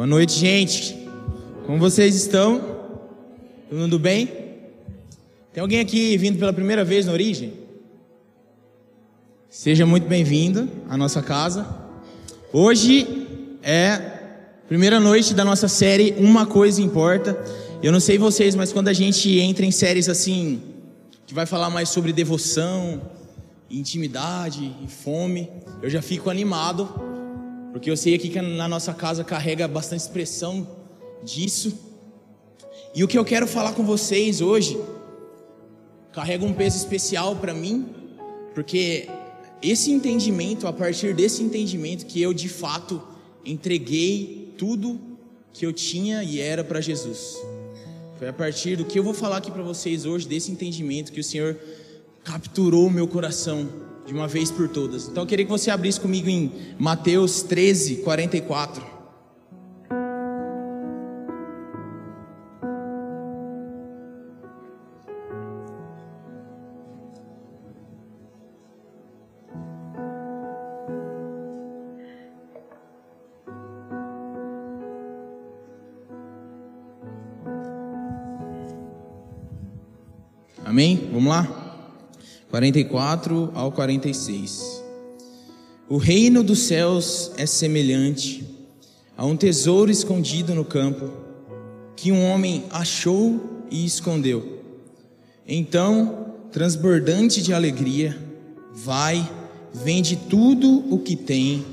Boa noite, gente. Como vocês estão? Mundo bem? Tem alguém aqui vindo pela primeira vez na Origem? Seja muito bem-vindo à nossa casa. Hoje é a primeira noite da nossa série Uma Coisa Importa. Eu não sei vocês, mas quando a gente entra em séries assim, que vai falar mais sobre devoção, intimidade e fome, eu já fico animado, porque eu sei aqui que na nossa casa carrega bastante expressão disso. E o que eu quero falar com vocês hoje carrega um peso especial para mim, porque esse entendimento, a partir desse entendimento que eu de fato entreguei tudo que eu tinha e era para Jesus. Foi a partir do que eu vou falar aqui para vocês hoje, desse entendimento que o Senhor capturou o meu coração de uma vez por todas. Então eu queria que você abrisse comigo em Mateus 13, 44. Amém? Vamos lá? 44 ao 46. O reino dos céus é semelhante a um tesouro escondido no campo, que um homem achou e escondeu. Então, transbordante de alegria, vai, vende tudo o que tem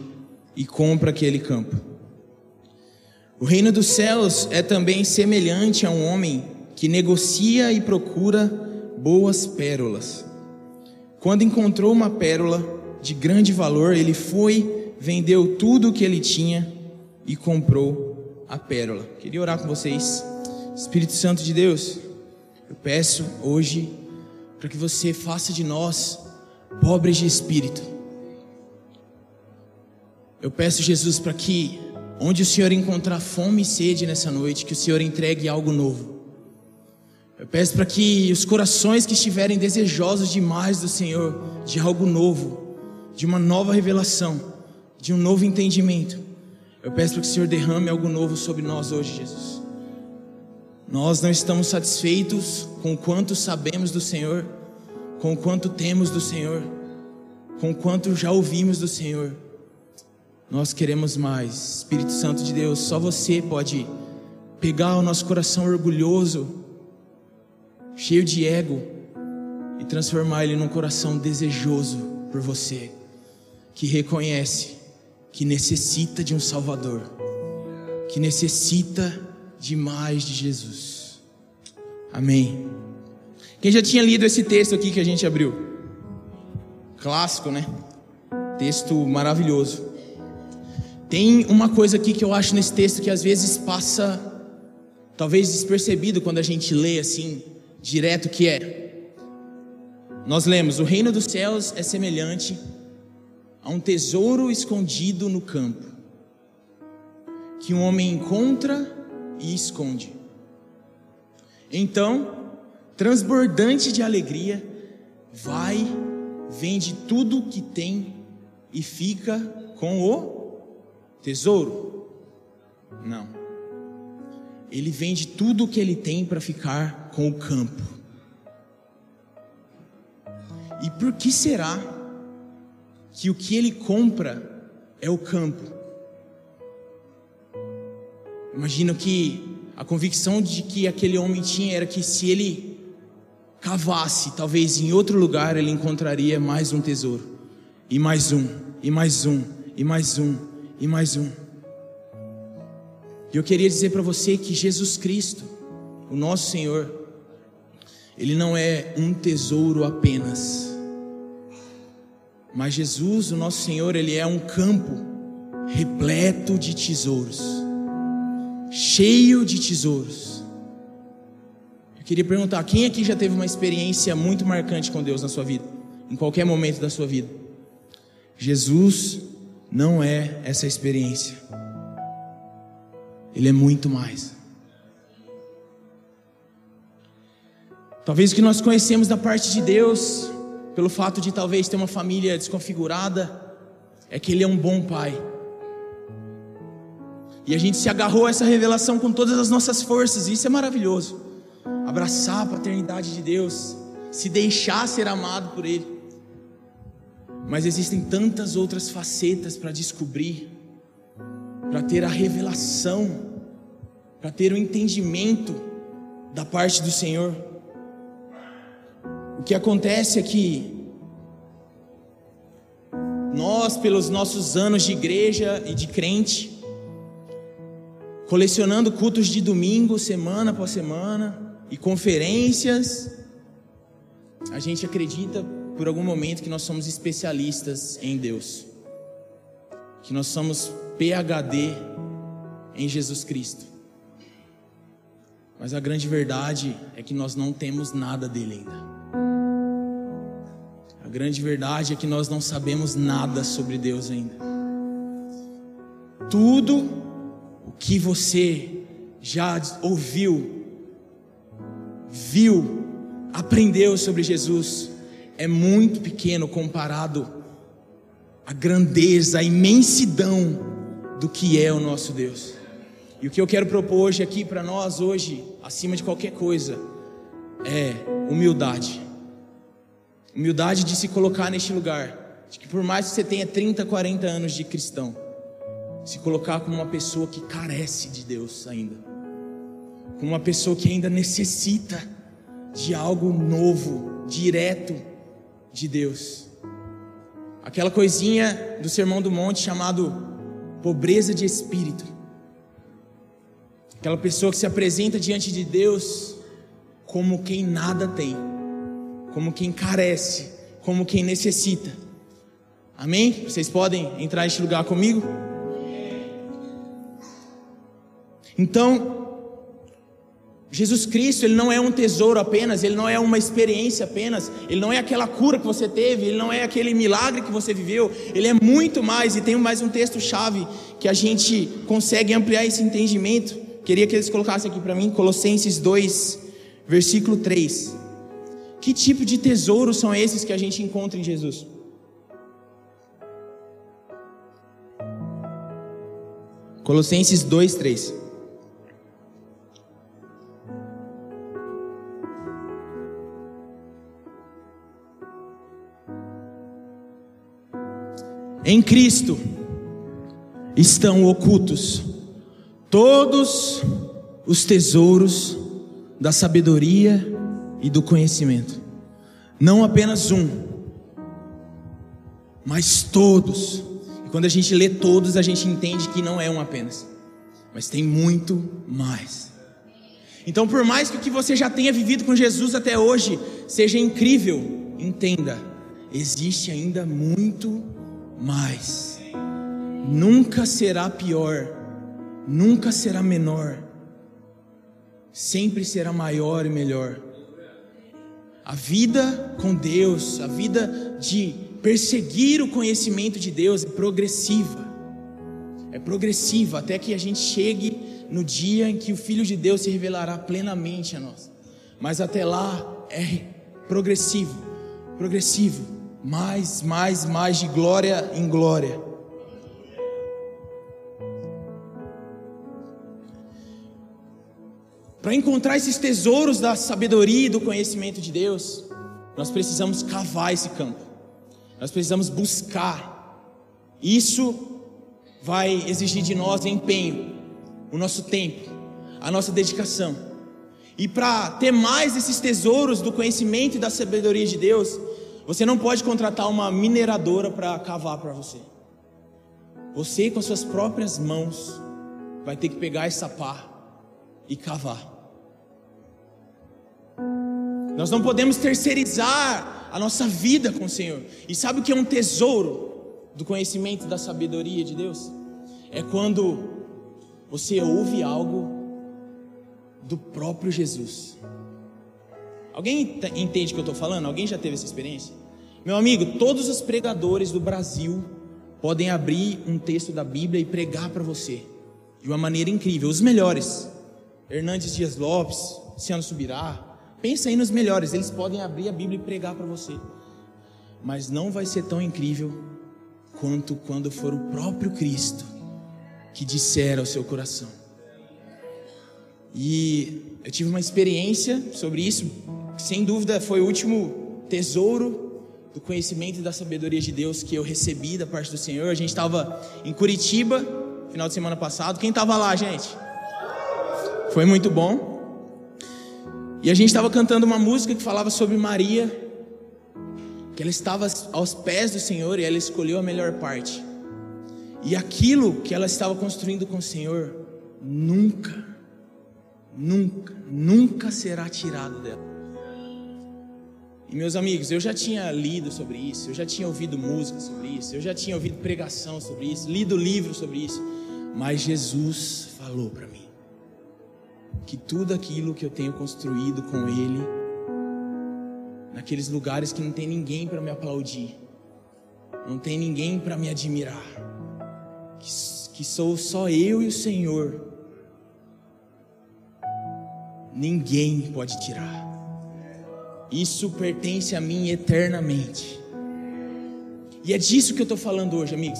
e compra aquele campo. O reino dos céus é também semelhante a um homem que negocia e procura boas pérolas. Quando encontrou uma pérola de grande valor, ele foi, vendeu tudo o que ele tinha e comprou a pérola. Queria orar com vocês. Espírito Santo de Deus, eu peço hoje para que você faça de nós pobres de espírito. Eu peço, Jesus, para que onde o Senhor encontrar fome e sede nessa noite, que o Senhor entregue algo novo eu peço para que os corações que estiverem desejosos demais do Senhor, de algo novo, de uma nova revelação, de um novo entendimento, eu peço para que o Senhor derrame algo novo sobre nós hoje, Jesus. Nós não estamos satisfeitos com o quanto sabemos do Senhor, com o quanto temos do Senhor, com o quanto já ouvimos do Senhor. Nós queremos mais. Espírito Santo de Deus, só você pode pegar o nosso coração orgulhoso cheio de ego, e transformar ele num coração desejoso por você, que reconhece que necessita de um Salvador, que necessita de mais de Jesus. Amém. Quem já tinha lido esse texto aqui que a gente abriu? Clássico, né? Texto maravilhoso. Tem uma coisa aqui que eu acho nesse texto que às vezes passa, talvez despercebido quando a gente lê assim, direto que é. Nós lemos: o reino dos céus é semelhante a um tesouro escondido no campo, que um homem encontra e esconde. Então, transbordante de alegria, vai, vende tudo que tem e fica com o tesouro? Não. Ele vende tudo o que ele tem para ficar com o campo. E por que será que o que ele compra é o campo? Imagino que a convicção de que aquele homem tinha era que se ele cavasse, talvez em outro lugar ele encontraria mais um tesouro, e mais um, e mais um, e mais um, e mais um. E eu queria dizer para você que Jesus Cristo, o nosso Senhor, ele não é um tesouro apenas. Mas Jesus, o nosso Senhor, ele é um campo repleto de tesouros, cheio de tesouros. Eu queria perguntar: quem aqui já teve uma experiência muito marcante com Deus na sua vida, em qualquer momento da sua vida? Jesus não é essa experiência, Ele é muito mais. Talvez o que nós conhecemos da parte de Deus, pelo fato de talvez ter uma família desconfigurada, é que Ele é um bom pai. E a gente se agarrou a essa revelação com todas as nossas forças, e isso é maravilhoso. Abraçar a paternidade de Deus, se deixar ser amado por Ele. Mas existem tantas outras facetas para descobrir, para ter a revelação, para ter o entendimento da parte do Senhor. O que acontece é que nós, pelos nossos anos de igreja e de crente, colecionando cultos de domingo, semana após semana, e conferências, a gente acredita por algum momento que nós somos especialistas em Deus, que nós somos PhD em Jesus Cristo. Mas a grande verdade é que nós não temos nada dele ainda. Grande verdade é que nós não sabemos nada sobre Deus ainda. Tudo o que você já ouviu, viu, aprendeu sobre Jesus é muito pequeno comparado à grandeza, à imensidão do que é o nosso Deus. E o que eu quero propor hoje aqui para nós hoje, acima de qualquer coisa, é humildade. Humildade de se colocar neste lugar. De que por mais que você tenha 30, 40 anos de cristão, se colocar como uma pessoa que carece de Deus ainda. Como uma pessoa que ainda necessita de algo novo, direto de Deus. Aquela coisinha do Sermão do Monte chamado pobreza de espírito. Aquela pessoa que se apresenta diante de Deus como quem nada tem como quem carece, como quem necessita. Amém? Vocês podem entrar neste lugar comigo? Então, Jesus Cristo, ele não é um tesouro apenas, ele não é uma experiência apenas, ele não é aquela cura que você teve, ele não é aquele milagre que você viveu, ele é muito mais, e tem mais um texto-chave que a gente consegue ampliar esse entendimento. Queria que eles colocassem aqui para mim, Colossenses 2, versículo 3. Que tipo de tesouros são esses que a gente encontra em Jesus? Colossenses 2, 3. Em Cristo estão ocultos todos os tesouros da sabedoria e do conhecimento. Não apenas um, mas todos. E quando a gente lê todos, a gente entende que não é um apenas, mas tem muito mais. Então, por mais que o que você já tenha vivido com Jesus até hoje seja incrível, entenda, existe ainda muito mais. Nunca será pior, nunca será menor, sempre será maior e melhor. A vida com Deus, a vida de perseguir o conhecimento de Deus é progressiva. É progressiva até que a gente chegue no dia em que o Filho de Deus se revelará plenamente a nós. Mas até lá é progressivo, progressivo, mais, mais, mais de glória em glória. Para encontrar esses tesouros da sabedoria e do conhecimento de Deus, nós precisamos cavar esse campo. Nós precisamos buscar. Isso vai exigir de nós empenho, o nosso tempo, a nossa dedicação. E para ter mais esses tesouros do conhecimento e da sabedoria de Deus, você não pode contratar uma mineradora para cavar para você. Você, com as suas próprias mãos, vai ter que pegar essa pá e cavar. Nós não podemos terceirizar a nossa vida com o Senhor. E sabe o que é um tesouro do conhecimento da sabedoria de Deus? É quando você ouve algo do próprio Jesus. Alguém entende o que eu estou falando? Alguém já teve essa experiência? Meu amigo, todos os pregadores do Brasil podem abrir um texto da Bíblia e pregar para você de uma maneira incrível. Os melhores: Hernandes Dias Lopes, Luciano Subirá, Pensa aí nos melhores, eles podem abrir a Bíblia e pregar para você. Mas não vai ser tão incrível quanto quando for o próprio Cristo que disser ao seu coração. E eu tive uma experiência sobre isso, que sem dúvida foi o último tesouro do conhecimento e da sabedoria de Deus que eu recebi da parte do Senhor. A gente estava em Curitiba, final de semana passado. Quem estava lá, gente? Foi muito bom. E a gente estava cantando uma música que falava sobre Maria, que ela estava aos pés do Senhor e ela escolheu a melhor parte. E aquilo que ela estava construindo com o Senhor, nunca, nunca, nunca será tirado dela. E meus amigos, eu já tinha lido sobre isso, eu já tinha ouvido música sobre isso, eu já tinha ouvido pregação sobre isso, lido livros sobre isso, mas Jesus falou para que tudo aquilo que eu tenho construído com Ele, naqueles lugares que não tem ninguém para me aplaudir, não tem ninguém para me admirar, que, que sou só eu e o Senhor, ninguém pode tirar. Isso pertence a mim eternamente. E é disso que eu estou falando hoje, amigos.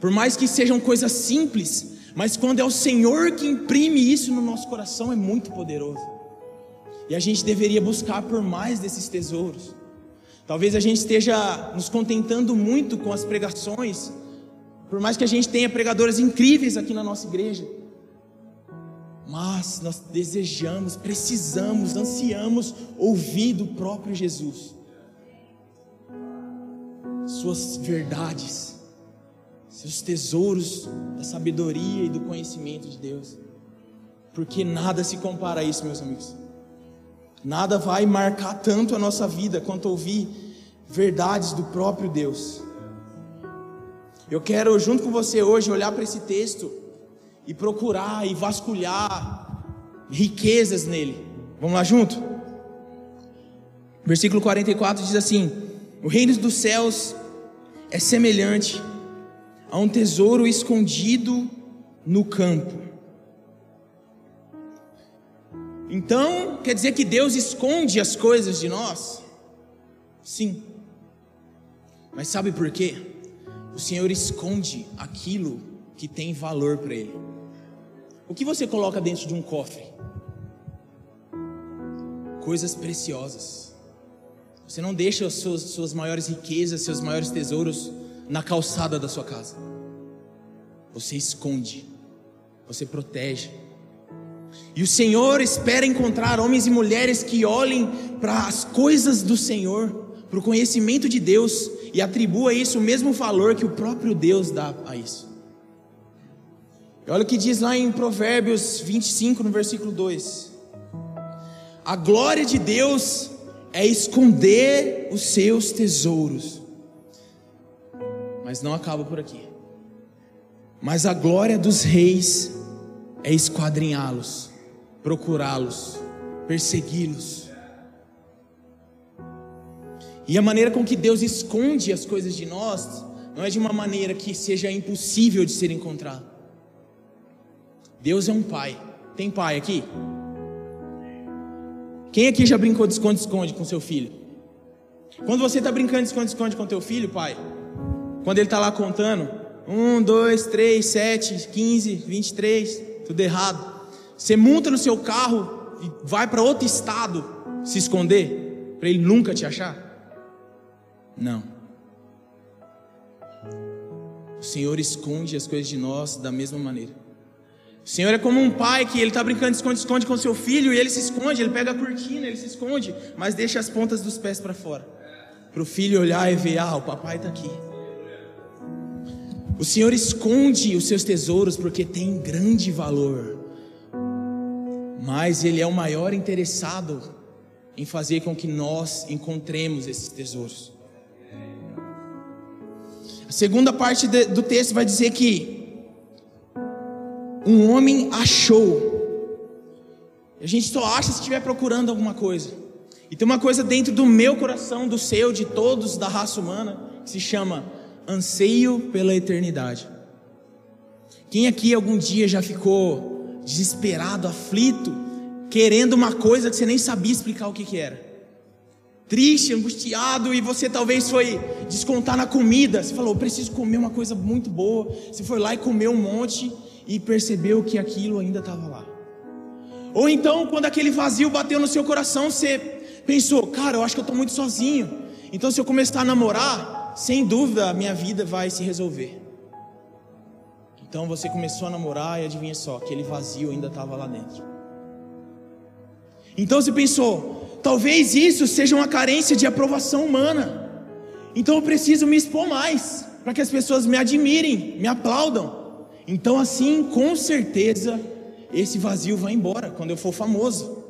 Por mais que sejam coisas simples, mas quando é o Senhor que imprime isso no nosso coração, é muito poderoso. E a gente deveria buscar por mais desses tesouros. Talvez a gente esteja nos contentando muito com as pregações, por mais que a gente tenha pregadores incríveis aqui na nossa igreja. Mas nós desejamos, precisamos, ansiamos ouvir do próprio Jesus, Suas verdades seus tesouros da sabedoria e do conhecimento de Deus. Porque nada se compara a isso, meus amigos. Nada vai marcar tanto a nossa vida quanto ouvir verdades do próprio Deus. Eu quero, junto com você hoje, olhar para esse texto e procurar e vasculhar riquezas nele. Vamos lá junto? Versículo 44 diz assim: O reino dos céus é semelhante a um tesouro escondido no campo. Então, quer dizer que Deus esconde as coisas de nós? Sim. Mas sabe por quê? O Senhor esconde aquilo que tem valor para Ele. O que você coloca dentro de um cofre? Coisas preciosas. Você não deixa as suas, suas maiores riquezas, seus maiores tesouros na calçada da sua casa. Você esconde, você protege. E o Senhor espera encontrar homens e mulheres que olhem para as coisas do Senhor, para o conhecimento de Deus e atribua isso o mesmo valor que o próprio Deus dá a isso. E olha o que diz lá em Provérbios 25, no versículo 2: A glória de Deus é esconder os seus tesouros mas não acaba por aqui. Mas a glória dos reis é esquadrinhá-los, procurá-los, persegui-los. E a maneira com que Deus esconde as coisas de nós não é de uma maneira que seja impossível de ser encontrado. Deus é um pai. Tem pai aqui? Quem aqui já brincou de esconde-esconde com seu filho? Quando você está brincando de esconde-esconde com teu filho, pai, quando ele está lá contando, um, dois, três, sete, quinze, vinte e três, tudo errado. Você monta no seu carro e vai para outro estado se esconder, para ele nunca te achar? Não. O Senhor esconde as coisas de nós da mesma maneira. O Senhor é como um pai que ele está brincando de esconde-esconde com seu filho e ele se esconde, ele pega a cortina, ele se esconde, mas deixa as pontas dos pés para fora. Para o filho olhar e ver, ah, o papai está aqui. O Senhor esconde os seus tesouros porque tem grande valor, mas Ele é o maior interessado em fazer com que nós encontremos esses tesouros. A segunda parte do texto vai dizer que um homem achou. A gente só acha se estiver procurando alguma coisa. E tem uma coisa dentro do meu coração, do seu, de todos, da raça humana, que se chama anseio pela eternidade. Quem aqui algum dia já ficou desesperado, aflito, querendo uma coisa que você nem sabia explicar o que, que era? triste, angustiado, e você talvez foi descontar na comida. Você falou, preciso comer uma coisa muito boa. Você foi lá e comeu um monte e percebeu que aquilo ainda estava lá. Ou então, quando aquele vazio bateu no seu coração, você pensou, cara, eu acho que eu estou muito sozinho. Então, se eu começar a namorar, sem dúvida a minha vida vai se resolver. Então você começou a namorar e adivinha só, aquele vazio ainda estava lá dentro. Então você pensou, talvez isso seja uma carência de aprovação humana. Então eu preciso me expor mais, para que as pessoas me admirem, me aplaudam. Então assim, com certeza, esse vazio vai embora quando eu for famoso.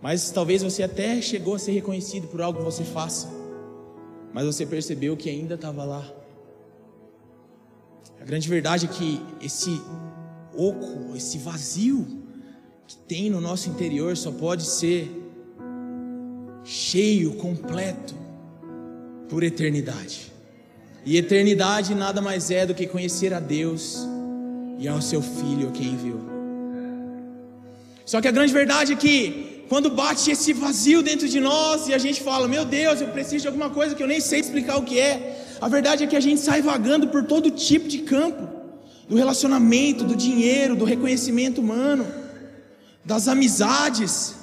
Mas talvez você até chegou a ser reconhecido por algo que você faça, mas você percebeu que ainda estava lá. A grande verdade é que esse oco, esse vazio que tem no nosso interior só pode ser cheio, completo, por eternidade. E eternidade nada mais é do que conhecer a Deus e ao seu Filho, quem enviou. Só que a grande verdade é que quando bate esse vazio dentro de nós e a gente fala, meu Deus, eu preciso de alguma coisa que eu nem sei explicar o que é, a verdade é que a gente sai vagando por todo tipo de campo do relacionamento, do dinheiro, do reconhecimento humano, das amizades.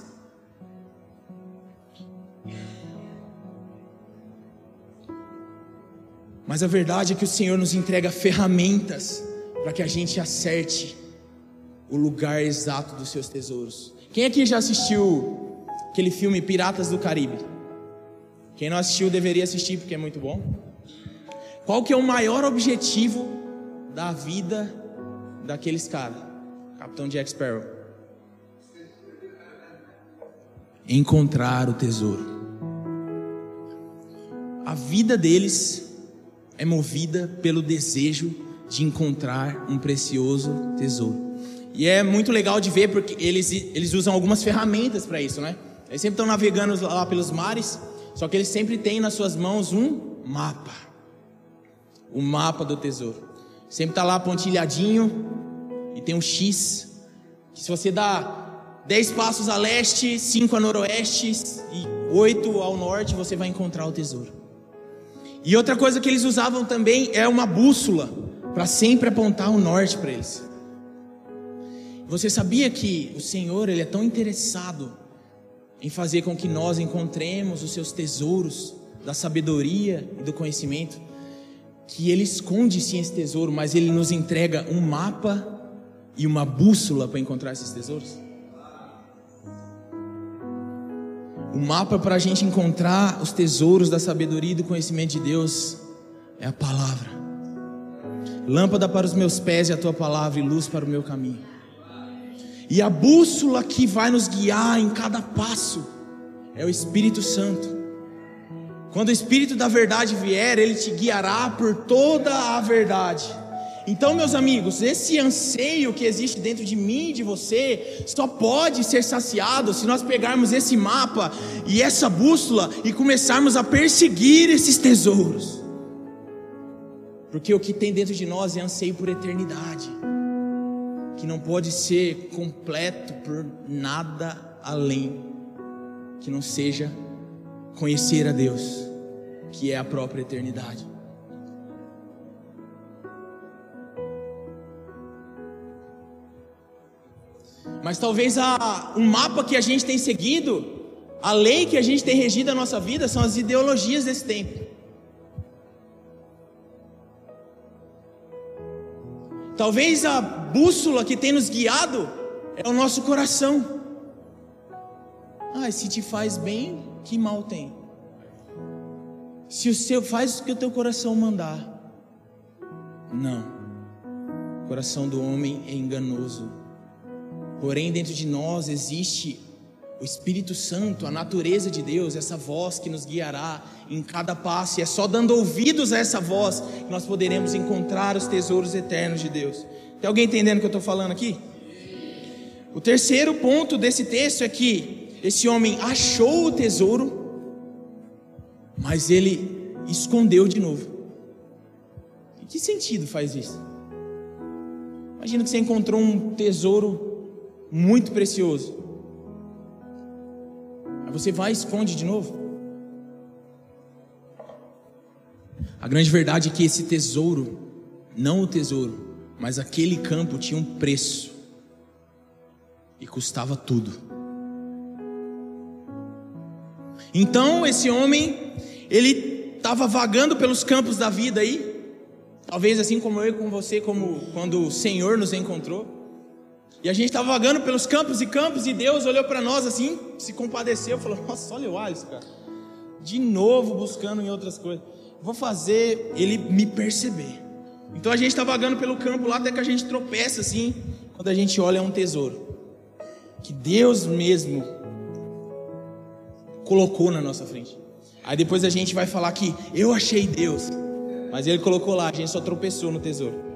Mas a verdade é que o Senhor nos entrega ferramentas para que a gente acerte o lugar exato dos seus tesouros. Quem aqui já assistiu aquele filme Piratas do Caribe? Quem não assistiu deveria assistir porque é muito bom. Qual que é o maior objetivo da vida daqueles caras? Capitão Jack Sparrow. Encontrar o tesouro. A vida deles é movida pelo desejo de encontrar um precioso tesouro. E é muito legal de ver porque eles, eles usam algumas ferramentas para isso, né? Eles sempre estão navegando lá pelos mares, só que eles sempre têm nas suas mãos um mapa. O mapa do tesouro. Sempre está lá pontilhadinho e tem um X. Que se você dá 10 passos a leste, 5 a noroeste e 8 ao norte, você vai encontrar o tesouro. E outra coisa que eles usavam também é uma bússola para sempre apontar o norte para eles. Você sabia que o Senhor ele é tão interessado em fazer com que nós encontremos os seus tesouros da sabedoria e do conhecimento, que ele esconde sim esse tesouro, mas ele nos entrega um mapa e uma bússola para encontrar esses tesouros? O mapa para a gente encontrar os tesouros da sabedoria e do conhecimento de Deus é a palavra. Lâmpada para os meus pés é a tua palavra e luz para o meu caminho. E a bússola que vai nos guiar em cada passo é o Espírito Santo. Quando o Espírito da verdade vier, ele te guiará por toda a verdade. Então, meus amigos, esse anseio que existe dentro de mim e de você só pode ser saciado se nós pegarmos esse mapa e essa bússola e começarmos a perseguir esses tesouros. Porque o que tem dentro de nós é anseio por eternidade que não pode ser completo por nada além que não seja conhecer a Deus, que é a própria eternidade. Mas talvez a, um mapa que a gente tem seguido, a lei que a gente tem regido a nossa vida, são as ideologias desse tempo. Talvez a bússola que tem nos guiado é o nosso coração. Ah, se te faz bem, que mal tem? Se o seu faz o que o teu coração mandar. Não. O coração do homem é enganoso. Porém, dentro de nós existe o Espírito Santo, a natureza de Deus, essa voz que nos guiará em cada passo, e é só dando ouvidos a essa voz que nós poderemos encontrar os tesouros eternos de Deus. Tem alguém entendendo o que eu estou falando aqui? O terceiro ponto desse texto é que esse homem achou o tesouro, mas ele escondeu de novo. Em que sentido faz isso? Imagina que você encontrou um tesouro muito precioso Você vai e esconde de novo? A grande verdade é que esse tesouro, não o tesouro, mas aquele campo tinha um preço e custava tudo. Então esse homem, ele estava vagando pelos campos da vida aí, talvez assim como eu e com você, como quando o Senhor nos encontrou. E a gente estava vagando pelos campos e campos, e Deus olhou para nós assim, se compadeceu, falou: Nossa, olha o Alisson, cara, de novo buscando em outras coisas. Vou fazer ele me perceber. Então a gente está vagando pelo campo lá até que a gente tropeça assim, quando a gente olha é um tesouro que Deus mesmo colocou na nossa frente. Aí depois a gente vai falar que eu achei Deus, mas Ele colocou lá, a gente só tropeçou no tesouro.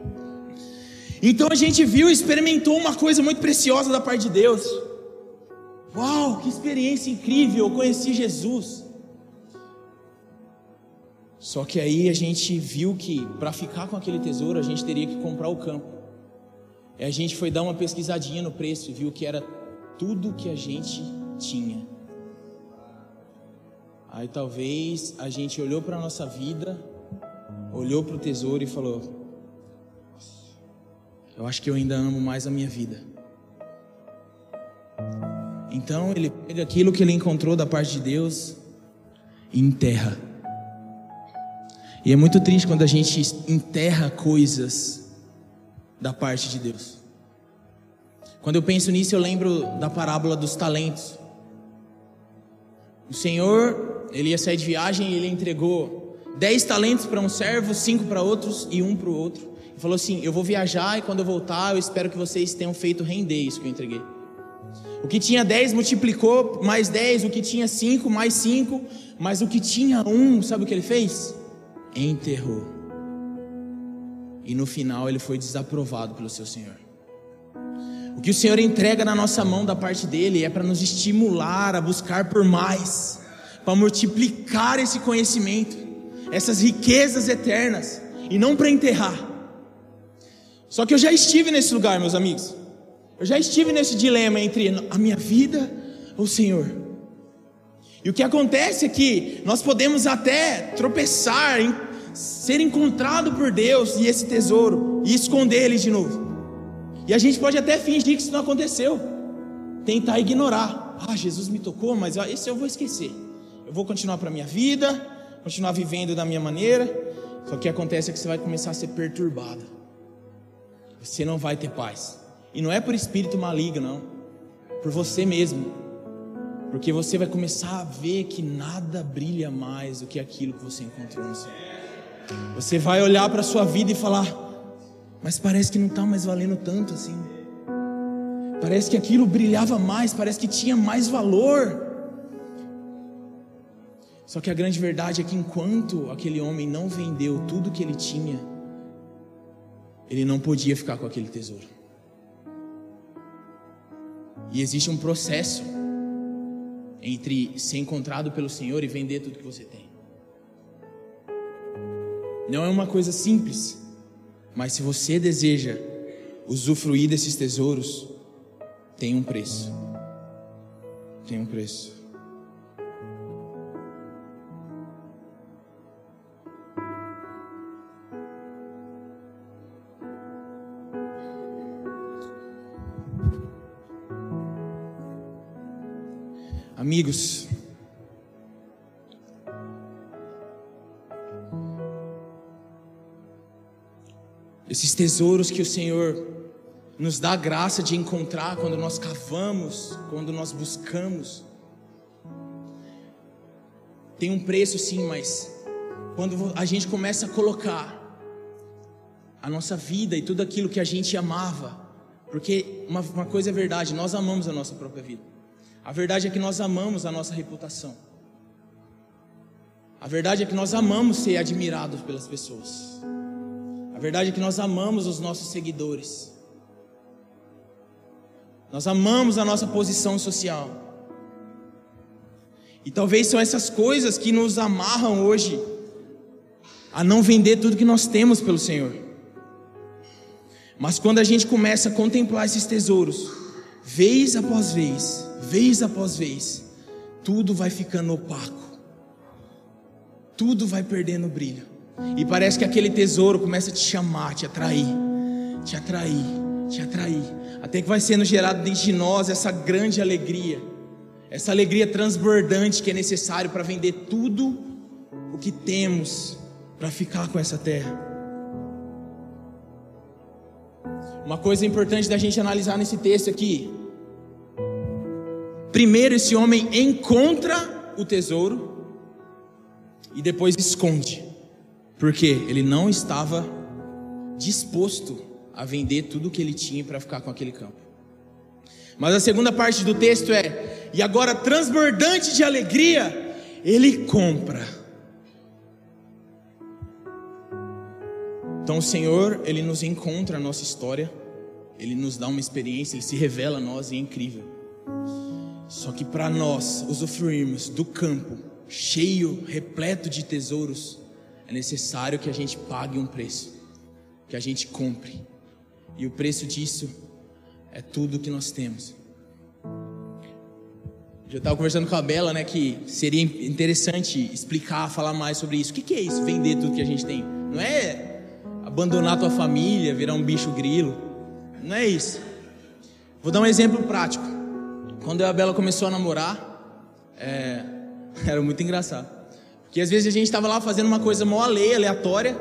Então a gente viu e experimentou uma coisa muito preciosa da parte de Deus. Uau, que experiência incrível! Eu conheci Jesus. Só que aí a gente viu que para ficar com aquele tesouro a gente teria que comprar o campo. E a gente foi dar uma pesquisadinha no preço e viu que era tudo que a gente tinha. Aí talvez a gente olhou para a nossa vida, olhou para o tesouro e falou: Eu acho que eu ainda amo mais a minha vida. Então ele pega aquilo que ele encontrou da parte de Deus e enterra. E é muito triste quando a gente enterra coisas da parte de Deus. Quando eu penso nisso, eu lembro da parábola dos talentos. O Senhor, ele ia sair de viagem e ele entregou dez talentos para um servo, cinco para outros e um para o outro. Falou assim: Eu vou viajar e quando eu voltar, eu espero que vocês tenham feito render isso que eu entreguei. O que tinha dez multiplicou mais dez, o que tinha cinco mais cinco, mas o que tinha um, sabe o que ele fez? Enterrou. E no final ele foi desaprovado pelo seu Senhor. O que o Senhor entrega na nossa mão da parte dele é para nos estimular a buscar por mais, para multiplicar esse conhecimento, essas riquezas eternas, e não para enterrar. Só que eu já estive nesse lugar, meus amigos. Eu já estive nesse dilema entre a minha vida ou o Senhor. E o que acontece é que nós podemos até tropeçar, em ser encontrado por Deus e esse tesouro e esconder ele de novo. E a gente pode até fingir que isso não aconteceu. Tentar ignorar. Ah, Jesus me tocou, mas esse eu vou esquecer. Eu vou continuar para minha vida, continuar vivendo da minha maneira. Só que acontece é que você vai começar a ser perturbado. Você não vai ter paz. E não é por espírito maligno, não. Por você mesmo. Porque você vai começar a ver que nada brilha mais do que aquilo que você encontrou no Senhor. Você vai olhar para a sua vida e falar: mas parece que não está mais valendo tanto assim. Parece que aquilo brilhava mais, parece que tinha mais valor. Só que a grande verdade é que enquanto aquele homem não vendeu tudo que ele tinha, ele não podia ficar com aquele tesouro. E existe um processo entre ser encontrado pelo Senhor e vender tudo que você tem. Não é uma coisa simples. Mas se você deseja usufruir desses tesouros, tem um preço. Tem um preço. Amigos, esses tesouros que o Senhor nos dá a graça de encontrar quando nós cavamos, quando nós buscamos. Tem um preço sim, mas quando a gente começa a colocar a nossa vida e tudo aquilo que a gente amava, porque uma, uma coisa é verdade, nós amamos a nossa própria vida. A verdade é que nós amamos a nossa reputação. A verdade é que nós amamos ser admirados pelas pessoas. A verdade é que nós amamos os nossos seguidores. Nós amamos a nossa posição social. E talvez são essas coisas que nos amarram hoje a não vender tudo que nós temos pelo Senhor. Mas quando a gente começa a contemplar esses tesouros, vez após vez, vez após vez, tudo vai ficando opaco, tudo vai perdendo brilho, e parece que aquele tesouro começa a te chamar, te atrair, te atrair, te atrair, até que vai sendo gerado dentro de nós essa grande alegria, essa alegria transbordante que é necessário para vender tudo o que temos para ficar com essa terra. Uma coisa importante da gente analisar nesse texto aqui. Primeiro, esse homem encontra o tesouro e depois esconde, porque ele não estava disposto a vender tudo o que ele tinha para ficar com aquele campo. Mas a segunda parte do texto é: e agora transbordante de alegria, ele compra. Então o Senhor, ele nos encontra a nossa história, ele nos dá uma experiência, ele se revela a nós e é incrível. Só que para nós usufruirmos do campo cheio, repleto de tesouros, é necessário que a gente pague um preço, que a gente compre. E o preço disso é tudo que nós temos. Eu estava conversando com a Bela, né, que seria interessante explicar, falar mais sobre isso. O que, que é isso? Vender tudo que a gente tem? Não é abandonar tua família, virar um bicho grilo. Não é isso. Vou dar um exemplo prático. Quando eu e a Bela começou a namorar, é, era muito engraçado. Porque às vezes a gente estava lá fazendo uma coisa mó alheia, aleatória.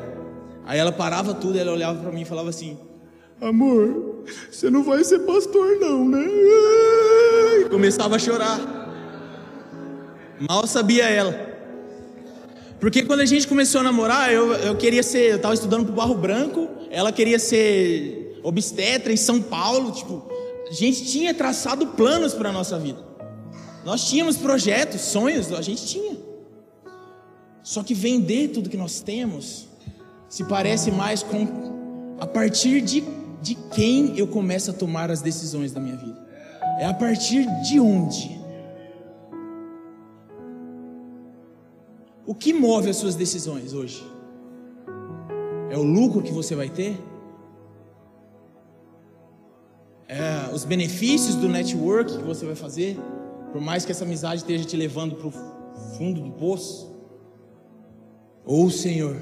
Aí ela parava tudo, ela olhava para mim e falava assim: Amor, você não vai ser pastor, não, né? E começava a chorar. Mal sabia ela. Porque quando a gente começou a namorar, eu, eu queria ser, eu estava estudando para o Barro Branco, ela queria ser obstetra em São Paulo, tipo, a gente tinha traçado planos para a nossa vida. Nós tínhamos projetos, sonhos, a gente tinha. Só que vender tudo que nós temos se parece mais com a partir de, de quem eu começo a tomar as decisões da minha vida. É a partir de onde O que move as suas decisões hoje? É o lucro que você vai ter? É os benefícios do network que você vai fazer? Por mais que essa amizade esteja te levando para o fundo do poço? Ou o Senhor?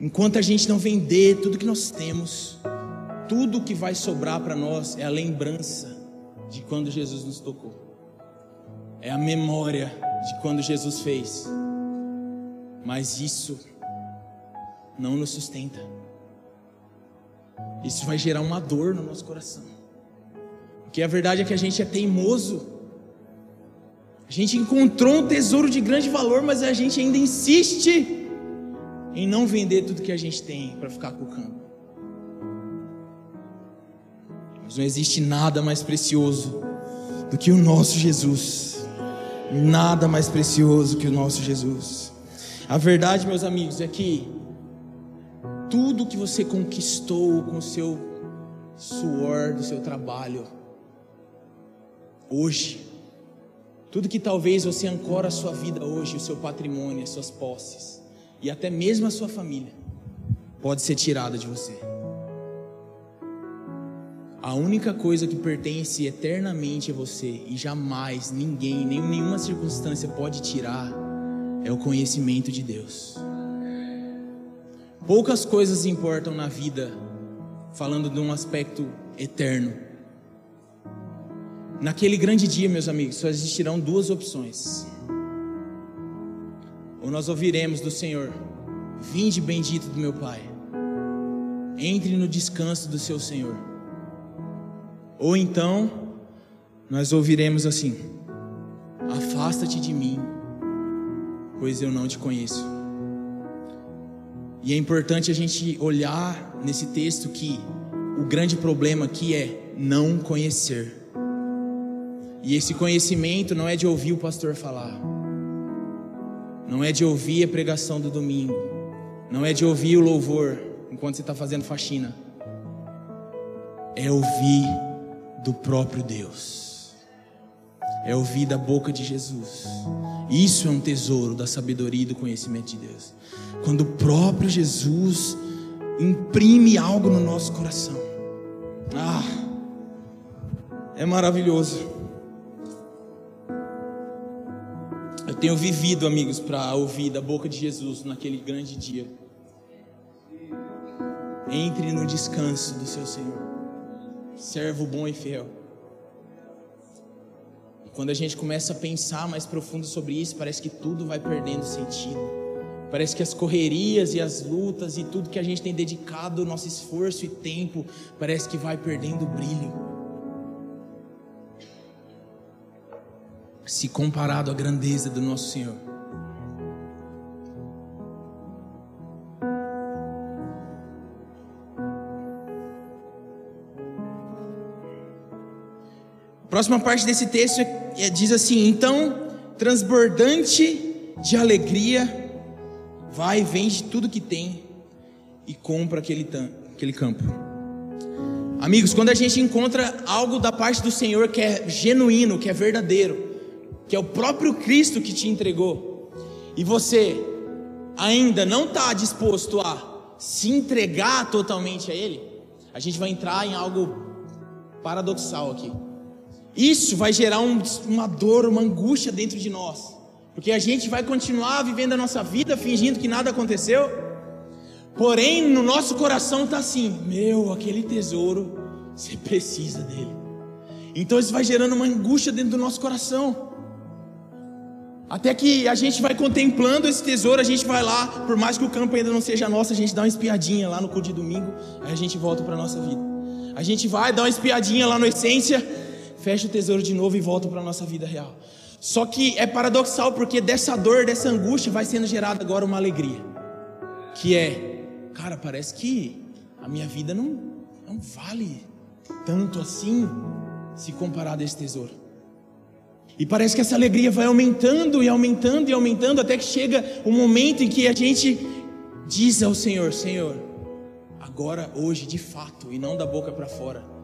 Enquanto a gente não vender tudo que nós temos, tudo que vai sobrar para nós é a lembrança de quando Jesus nos tocou é a memória de quando Jesus fez. Mas isso não nos sustenta. Isso vai gerar uma dor no nosso coração. Porque a verdade é que a gente é teimoso. A gente encontrou um tesouro de grande valor, mas a gente ainda insiste em não vender tudo que a gente tem para ficar com o campo. Mas não existe nada mais precioso do que o nosso Jesus. Nada mais precioso que o nosso Jesus. A verdade, meus amigos, é que tudo que você conquistou com o seu suor do seu trabalho, hoje, tudo que talvez você ancora a sua vida hoje, o seu patrimônio, as suas posses, e até mesmo a sua família, pode ser tirado de você. A única coisa que pertence eternamente a você e jamais ninguém, nem nenhuma circunstância pode tirar é o conhecimento de Deus. Poucas coisas importam na vida, falando de um aspecto eterno. Naquele grande dia, meus amigos, só existirão duas opções. Ou nós ouviremos do Senhor: Vinde bendito do meu Pai, entre no descanso do seu Senhor. Ou então, nós ouviremos assim: Afasta-te de mim, pois eu não te conheço. E é importante a gente olhar nesse texto que o grande problema aqui é não conhecer. E esse conhecimento não é de ouvir o pastor falar, não é de ouvir a pregação do domingo, não é de ouvir o louvor enquanto você está fazendo faxina, é ouvir do próprio Deus. É ouvir da boca de Jesus. Isso é um tesouro da sabedoria e do conhecimento de Deus. Quando o próprio Jesus imprime algo no nosso coração. Ah! é maravilhoso. Eu tenho vivido, amigos, para ouvir da boca de Jesus naquele grande dia. Entre no descanso do seu Senhor, servo bom e fiel. Quando a gente começa a pensar mais profundo sobre isso, parece que tudo vai perdendo sentido. Parece que as correrias e as lutas e tudo que a gente tem dedicado nosso esforço e tempo, parece que vai perdendo brilho. se comparado à grandeza do nosso Senhor. A próxima parte desse texto é, diz assim: Então, transbordante de alegria, vai, vende tudo que tem e compra aquele, aquele campo. Amigos, quando a gente encontra algo da parte do Senhor que é genuíno, que é verdadeiro, que é o próprio Cristo que te entregou, e você ainda não está disposto a se entregar totalmente a Ele, a gente vai entrar em algo paradoxal aqui. Isso vai gerar um, uma dor, uma angústia dentro de nós, porque a gente vai continuar vivendo a nossa vida fingindo que nada aconteceu, porém no nosso coração está assim: meu, aquele tesouro, você precisa dele. Então isso vai gerando uma angústia dentro do nosso coração. Até que a gente vai contemplando esse tesouro, a gente vai lá, por mais que o campo ainda não seja nosso, a gente dá uma espiadinha lá no culto de domingo, aí a gente volta para nossa vida. A gente vai, dá uma espiadinha lá no essência, fecha o tesouro de novo e volta para a nossa vida real. Só que é paradoxal porque dessa dor, dessa angústia vai sendo gerada agora uma alegria. Que é, cara, parece que a minha vida não, não vale tanto assim se comparado a esse tesouro. E parece que essa alegria vai aumentando e aumentando e aumentando até que chega o um momento em que a gente diz ao Senhor: Senhor, agora, hoje, de fato, e não da boca para fora,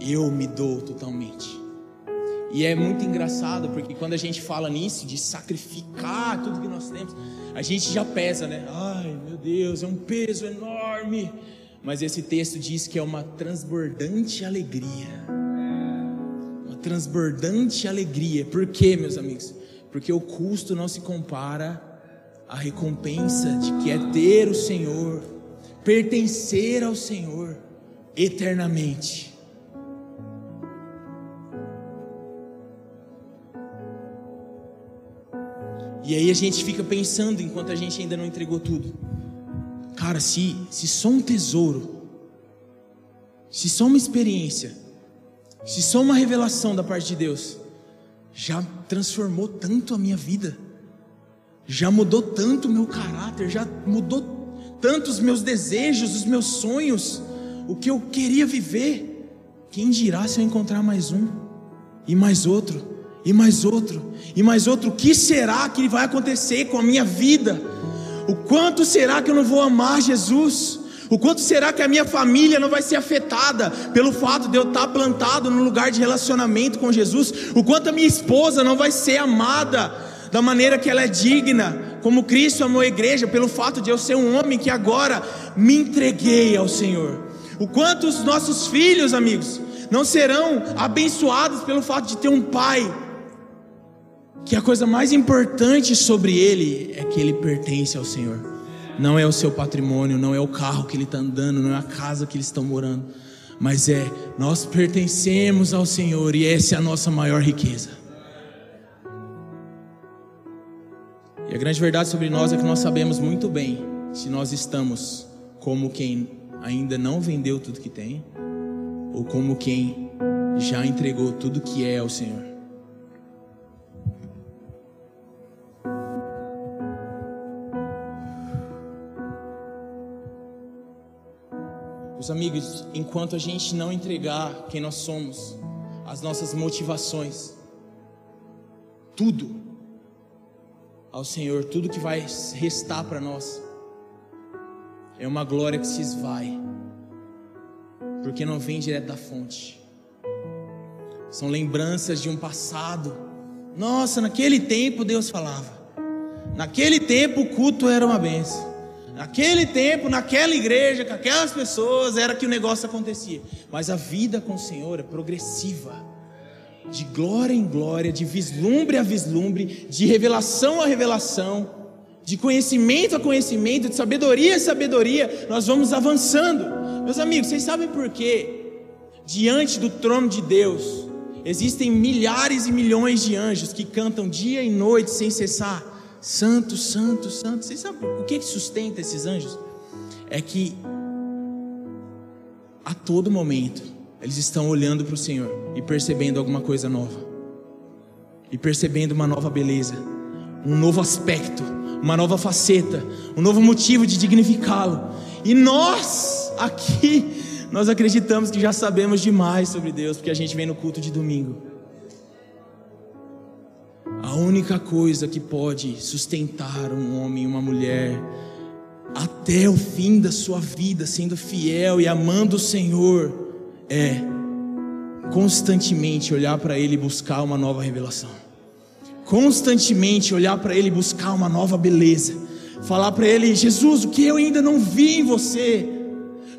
eu me dou totalmente. E é muito engraçado porque quando a gente fala nisso, de sacrificar tudo que nós temos, a gente já pesa, né? Ai, meu Deus, é um peso enorme. Mas esse texto diz que é uma transbordante alegria transbordante alegria. Por quê, meus amigos? Porque o custo não se compara à recompensa de que é ter o Senhor, pertencer ao Senhor eternamente. E aí a gente fica pensando enquanto a gente ainda não entregou tudo. Cara, se, se só um tesouro, se só uma experiência se só uma revelação da parte de Deus já transformou tanto a minha vida, já mudou tanto o meu caráter, já mudou tanto os meus desejos, os meus sonhos, o que eu queria viver. Quem dirá se eu encontrar mais um, e mais outro, e mais outro, e mais outro? O que será que vai acontecer com a minha vida? O quanto será que eu não vou amar Jesus? O quanto será que a minha família não vai ser afetada pelo fato de eu estar plantado no lugar de relacionamento com Jesus? O quanto a minha esposa não vai ser amada da maneira que ela é digna, como Cristo amou a igreja, pelo fato de eu ser um homem que agora me entreguei ao Senhor? O quanto os nossos filhos, amigos, não serão abençoados pelo fato de ter um pai que a coisa mais importante sobre ele é que ele pertence ao Senhor não é o seu patrimônio, não é o carro que ele está andando, não é a casa que eles estão morando, mas é nós pertencemos ao Senhor e essa é a nossa maior riqueza. E a grande verdade sobre nós é que nós sabemos muito bem se nós estamos como quem ainda não vendeu tudo que tem, ou como quem já entregou tudo que é ao Senhor. Amigos, enquanto a gente não entregar quem nós somos, as nossas motivações, tudo ao Senhor, tudo que vai restar para nós, é uma glória que se esvai, porque não vem direto da fonte, são lembranças de um passado. Nossa, naquele tempo Deus falava, naquele tempo o culto era uma benção. Naquele tempo, naquela igreja, com aquelas pessoas, era que o negócio acontecia. Mas a vida com o Senhor é progressiva. De glória em glória, de vislumbre a vislumbre, de revelação a revelação, de conhecimento a conhecimento, de sabedoria a sabedoria, nós vamos avançando. Meus amigos, vocês sabem por quê? Diante do trono de Deus, existem milhares e milhões de anjos que cantam dia e noite sem cessar Santo, Santo, Santo. Vocês sabem o que sustenta esses anjos? É que a todo momento eles estão olhando para o Senhor e percebendo alguma coisa nova, e percebendo uma nova beleza, um novo aspecto, uma nova faceta, um novo motivo de dignificá-lo. E nós aqui, nós acreditamos que já sabemos demais sobre Deus, porque a gente vem no culto de domingo. Única coisa que pode sustentar um homem e uma mulher até o fim da sua vida, sendo fiel e amando o Senhor, é constantemente olhar para Ele e buscar uma nova revelação. Constantemente olhar para Ele e buscar uma nova beleza. Falar para Ele: Jesus, o que eu ainda não vi em você,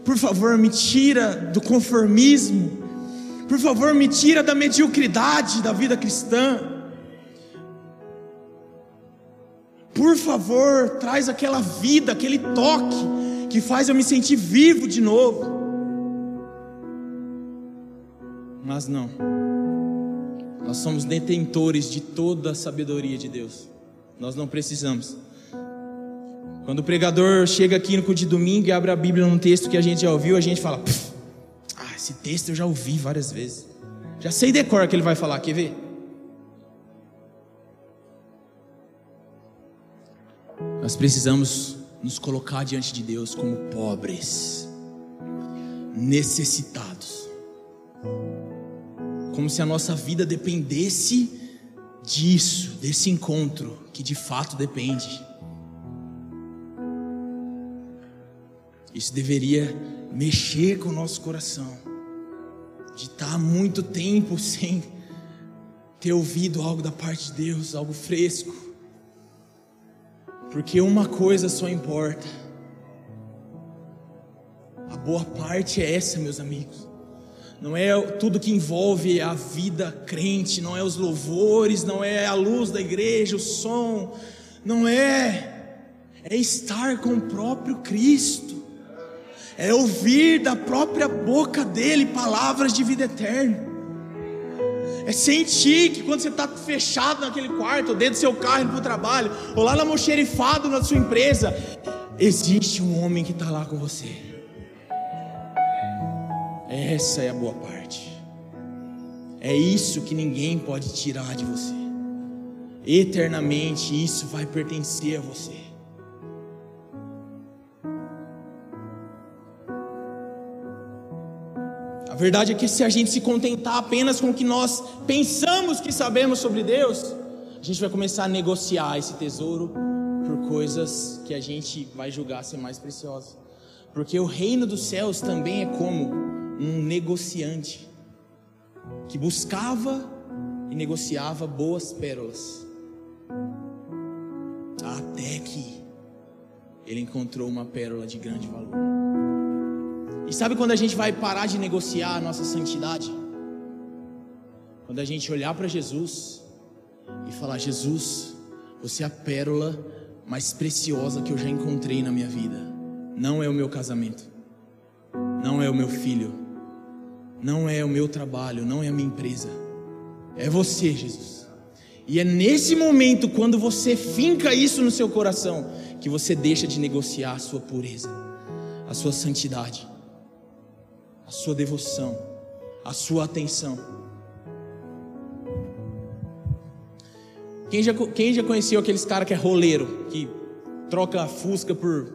por favor, me tira do conformismo, por favor, me tira da mediocridade da vida cristã. Por favor, traz aquela vida, aquele toque que faz eu me sentir vivo de novo. Mas não. Nós somos detentores de toda a sabedoria de Deus. Nós não precisamos. Quando o pregador chega aqui no culto de domingo e abre a Bíblia num texto que a gente já ouviu, a gente fala: Ah, esse texto eu já ouvi várias vezes. Já sei decor que ele vai falar, quer ver? Nós precisamos nos colocar diante de Deus como pobres, necessitados, como se a nossa vida dependesse disso, desse encontro, que de fato depende. Isso deveria mexer com o nosso coração, de estar muito tempo sem ter ouvido algo da parte de Deus, algo fresco. Porque uma coisa só importa. A boa parte é essa, meus amigos. Não é tudo que envolve a vida crente, não é os louvores, não é a luz da igreja, o som, não é. É estar com o próprio Cristo, é ouvir da própria boca dele palavras de vida eterna. É sentir que quando você está fechado naquele quarto, ou dentro do seu carro indo para o trabalho, ou lá na mocherifado na sua empresa, existe um homem que está lá com você. Essa é a boa parte. É isso que ninguém pode tirar de você. Eternamente isso vai pertencer a você. Verdade é que se a gente se contentar apenas com o que nós pensamos que sabemos sobre Deus, a gente vai começar a negociar esse tesouro por coisas que a gente vai julgar ser mais preciosas. Porque o reino dos céus também é como um negociante que buscava e negociava boas pérolas. Até que ele encontrou uma pérola de grande valor. E sabe quando a gente vai parar de negociar a nossa santidade? Quando a gente olhar para Jesus e falar: Jesus, você é a pérola mais preciosa que eu já encontrei na minha vida. Não é o meu casamento, não é o meu filho, não é o meu trabalho, não é a minha empresa. É você, Jesus. E é nesse momento, quando você finca isso no seu coração, que você deixa de negociar a sua pureza, a sua santidade a sua devoção, a sua atenção. Quem já, quem já conheceu aqueles caras que é roleiro, que troca a fusca por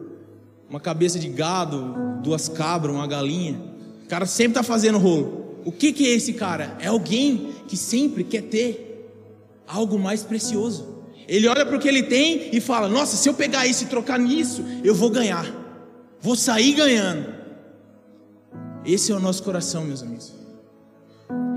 uma cabeça de gado, duas cabras, uma galinha? O cara sempre está fazendo rolo. O que, que é esse cara? É alguém que sempre quer ter algo mais precioso. Ele olha para o que ele tem e fala: Nossa, se eu pegar isso e trocar nisso, eu vou ganhar, vou sair ganhando. Esse é o nosso coração, meus amigos.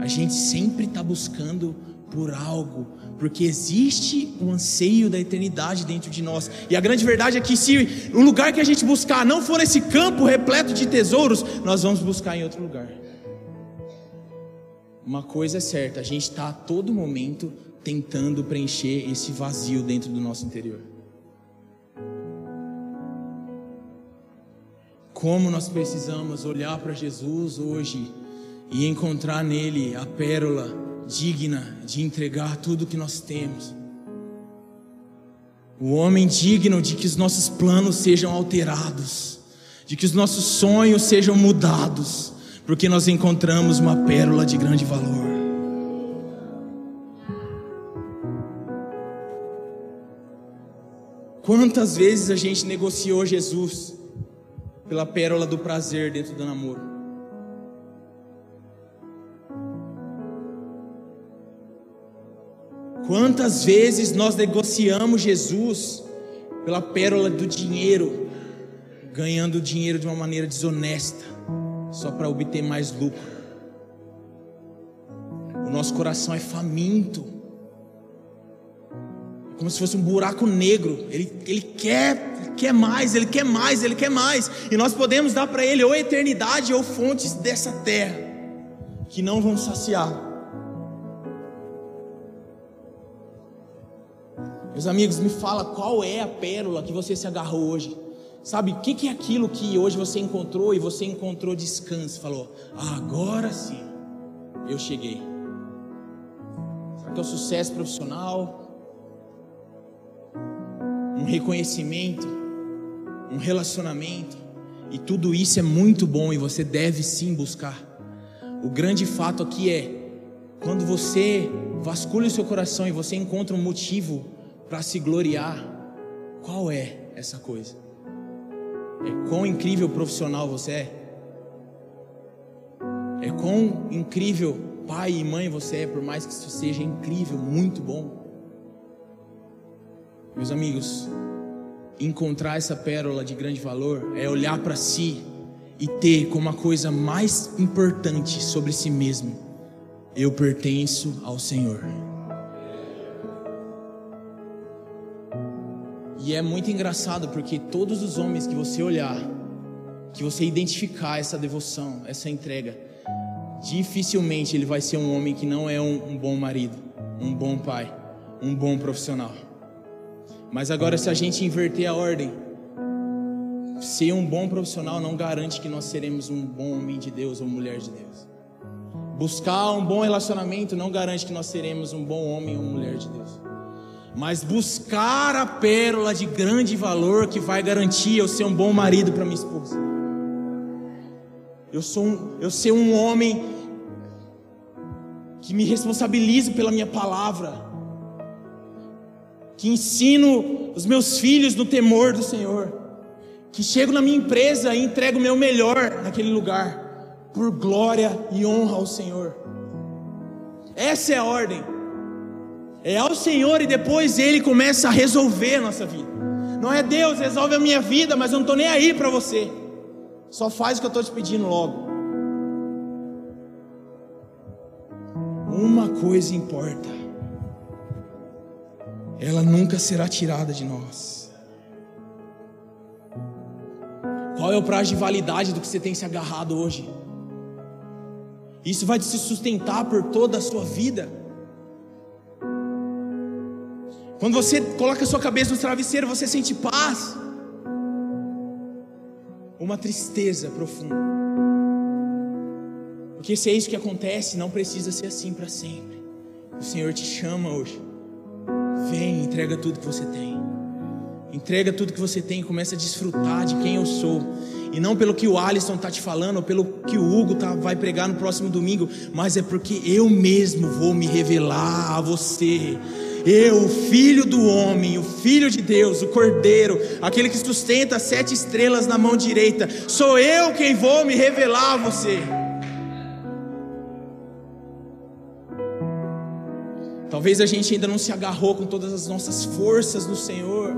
A gente sempre está buscando por algo, porque existe o anseio da eternidade dentro de nós. E a grande verdade é que se o lugar que a gente buscar não for esse campo repleto de tesouros, nós vamos buscar em outro lugar. Uma coisa é certa, a gente está a todo momento tentando preencher esse vazio dentro do nosso interior. Como nós precisamos olhar para Jesus hoje e encontrar nele a pérola digna de entregar tudo que nós temos. O homem digno de que os nossos planos sejam alterados, de que os nossos sonhos sejam mudados, porque nós encontramos uma pérola de grande valor. Quantas vezes a gente negociou Jesus pela pérola do prazer dentro do namoro? Quantas vezes nós negociamos Jesus pela pérola do dinheiro, ganhando dinheiro de uma maneira desonesta, só para obter mais lucro? O nosso coração é faminto, como se fosse um buraco negro. Ele, ele quer, quer mais, ele quer mais, ele quer mais, e nós podemos dar para ele ou eternidade ou fontes dessa terra que não vão saciar. Meus amigos, me fala qual é a pérola que você se agarrou hoje. Sabe, o que, que é aquilo que hoje você encontrou e você encontrou descanso? Falou, agora sim, eu cheguei. Será que é o sucesso profissional? Um reconhecimento? Um relacionamento? E tudo isso é muito bom e você deve sim buscar. O grande fato aqui é, quando você vasculha o seu coração e você encontra um motivo para se gloriar, qual é essa coisa? É quão incrível profissional você é? É quão incrível pai e mãe você é, por mais que isso seja incrível, muito bom. Meus amigos, encontrar essa pérola de grande valor é olhar para si e ter como a coisa mais importante sobre si mesmo: eu pertenço ao Senhor. E é muito engraçado porque todos os homens que você olhar, que você identificar essa devoção, essa entrega, dificilmente ele vai ser um homem que não é um, um bom marido, um bom pai, um bom profissional. Mas agora, se a gente inverter a ordem, ser um bom profissional não garante que nós seremos um bom homem de Deus ou mulher de Deus. Buscar um bom relacionamento não garante que nós seremos um bom homem ou mulher de Deus mas buscar a pérola de grande valor que vai garantir eu ser um bom marido para minha esposa. Eu sou um, eu ser um homem que me responsabilizo pela minha palavra, que ensino os meus filhos no temor do Senhor, que chego na minha empresa e entrego o meu melhor naquele lugar, por glória e honra ao Senhor. Essa é a ordem. É ao Senhor e depois Ele começa a resolver a nossa vida. Não é Deus, resolve a minha vida, mas eu não estou nem aí para você. Só faz o que eu estou te pedindo logo. Uma coisa importa: ela nunca será tirada de nós. Qual é o prazo de validade do que você tem se agarrado hoje? Isso vai te sustentar por toda a sua vida. Quando você coloca a sua cabeça no travesseiro, você sente paz. Uma tristeza profunda. Porque se é isso que acontece, não precisa ser assim para sempre. O Senhor te chama hoje. Vem, entrega tudo que você tem. Entrega tudo que você tem e começa a desfrutar de quem eu sou. E não pelo que o Alisson está te falando, ou pelo que o Hugo tá, vai pregar no próximo domingo, mas é porque eu mesmo vou me revelar a você eu, o filho do homem, o filho de Deus, o cordeiro, aquele que sustenta sete estrelas na mão direita, sou eu quem vou me revelar a você. Talvez a gente ainda não se agarrou com todas as nossas forças no Senhor,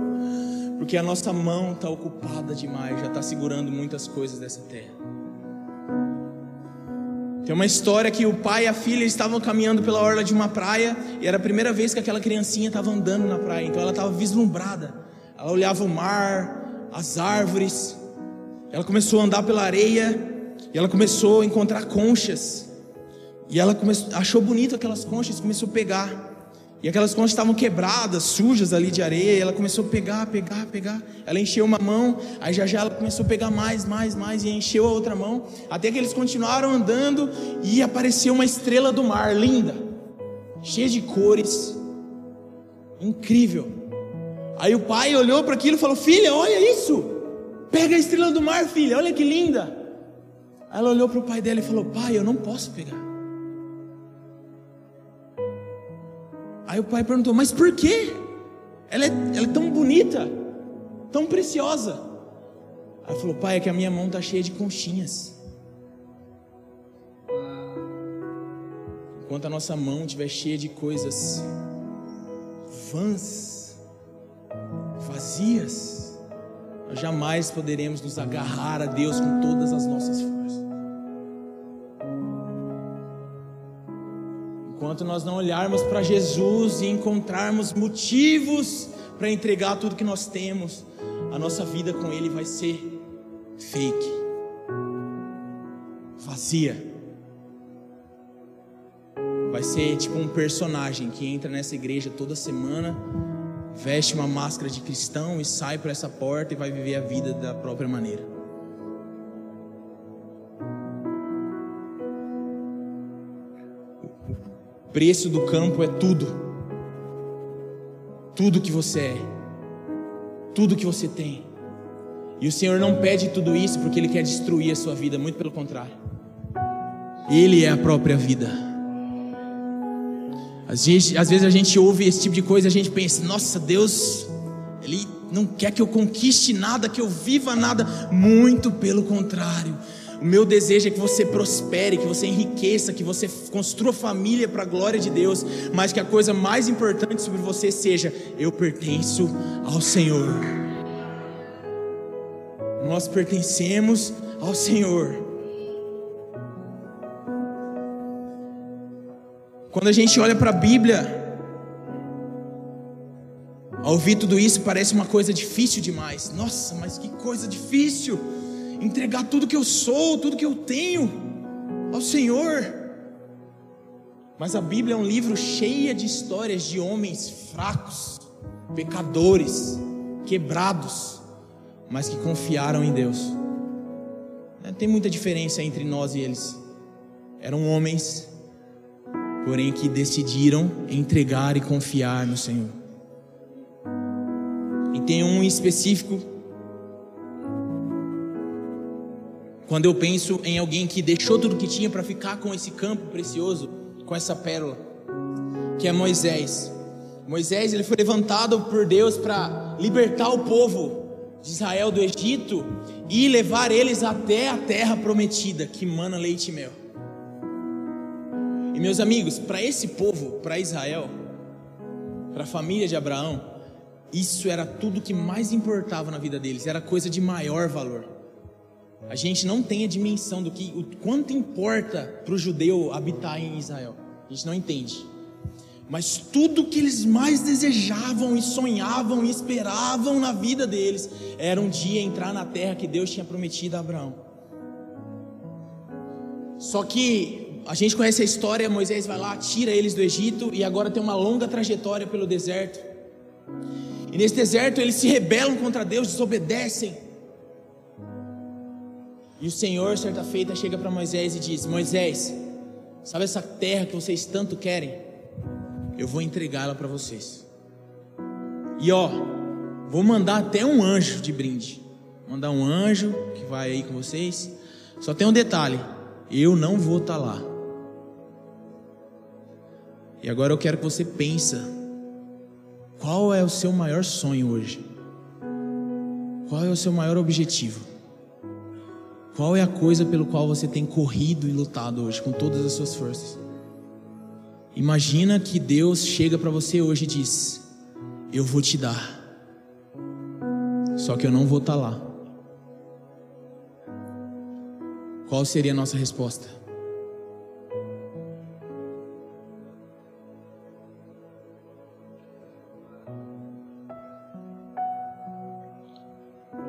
porque a nossa mão está ocupada demais, já está segurando muitas coisas dessa terra. Tem uma história que o pai e a filha estavam caminhando pela orla de uma praia e era a primeira vez que aquela criancinha estava andando na praia, então ela estava vislumbrada. Ela olhava o mar, as árvores. Ela começou a andar pela areia e ela começou a encontrar conchas. E ela começou, achou bonito aquelas conchas, começou a pegar. E aquelas conchas estavam quebradas, sujas ali de areia. E ela começou a pegar, pegar, pegar. Ela encheu uma mão, aí já já ela começou a pegar mais, mais, mais e encheu a outra mão. Até que eles continuaram andando e apareceu uma estrela do mar, linda, cheia de cores, incrível. Aí o pai olhou para aquilo e falou: Filha, olha isso, pega a estrela do mar, filha, olha que linda. Aí ela olhou para o pai dela e falou: Pai, eu não posso pegar. Aí o pai perguntou: Mas por quê? Ela é, ela é tão bonita, tão preciosa. Aí falou: Pai, é que a minha mão está cheia de conchinhas. Enquanto a nossa mão estiver cheia de coisas vãs, vazias, nós jamais poderemos nos agarrar a Deus com todas as nossas forças. Enquanto nós não olharmos para Jesus e encontrarmos motivos para entregar tudo que nós temos, a nossa vida com Ele vai ser fake, vazia. Vai ser tipo um personagem que entra nessa igreja toda semana, veste uma máscara de cristão e sai por essa porta e vai viver a vida da própria maneira. Preço do campo é tudo. Tudo que você é. Tudo que você tem. E o Senhor não pede tudo isso porque Ele quer destruir a sua vida, muito pelo contrário. Ele é a própria vida. Às vezes, às vezes a gente ouve esse tipo de coisa e a gente pensa: nossa, Deus, Ele não quer que eu conquiste nada, que eu viva nada. Muito pelo contrário. O meu desejo é que você prospere, que você enriqueça, que você construa família para a glória de Deus, mas que a coisa mais importante sobre você seja: eu pertenço ao Senhor. Nós pertencemos ao Senhor. Quando a gente olha para a Bíblia, ao ouvir tudo isso parece uma coisa difícil demais. Nossa, mas que coisa difícil! Entregar tudo que eu sou, tudo que eu tenho ao Senhor. Mas a Bíblia é um livro cheio de histórias de homens fracos, pecadores, quebrados, mas que confiaram em Deus. É, tem muita diferença entre nós e eles. Eram homens, porém que decidiram entregar e confiar no Senhor. E tem um específico Quando eu penso em alguém que deixou tudo que tinha para ficar com esse campo precioso, com essa pérola, que é Moisés. Moisés ele foi levantado por Deus para libertar o povo de Israel do Egito e levar eles até a terra prometida, que mana leite e mel. E meus amigos, para esse povo, para Israel, para a família de Abraão, isso era tudo que mais importava na vida deles, era coisa de maior valor. A gente não tem a dimensão do que o quanto importa para o judeu habitar em Israel. A gente não entende. Mas tudo que eles mais desejavam e sonhavam e esperavam na vida deles era um dia entrar na terra que Deus tinha prometido a Abraão. Só que a gente conhece a história, Moisés vai lá, tira eles do Egito e agora tem uma longa trajetória pelo deserto. E nesse deserto eles se rebelam contra Deus, desobedecem. E o Senhor, certa feita, chega para Moisés e diz: Moisés, sabe essa terra que vocês tanto querem? Eu vou entregá-la para vocês. E ó, vou mandar até um anjo de brinde. Mandar um anjo que vai aí com vocês. Só tem um detalhe: eu não vou estar tá lá. E agora eu quero que você pense: qual é o seu maior sonho hoje? Qual é o seu maior objetivo? Qual é a coisa pelo qual você tem corrido e lutado hoje com todas as suas forças? Imagina que Deus chega para você hoje e diz: Eu vou te dar. Só que eu não vou estar lá. Qual seria a nossa resposta?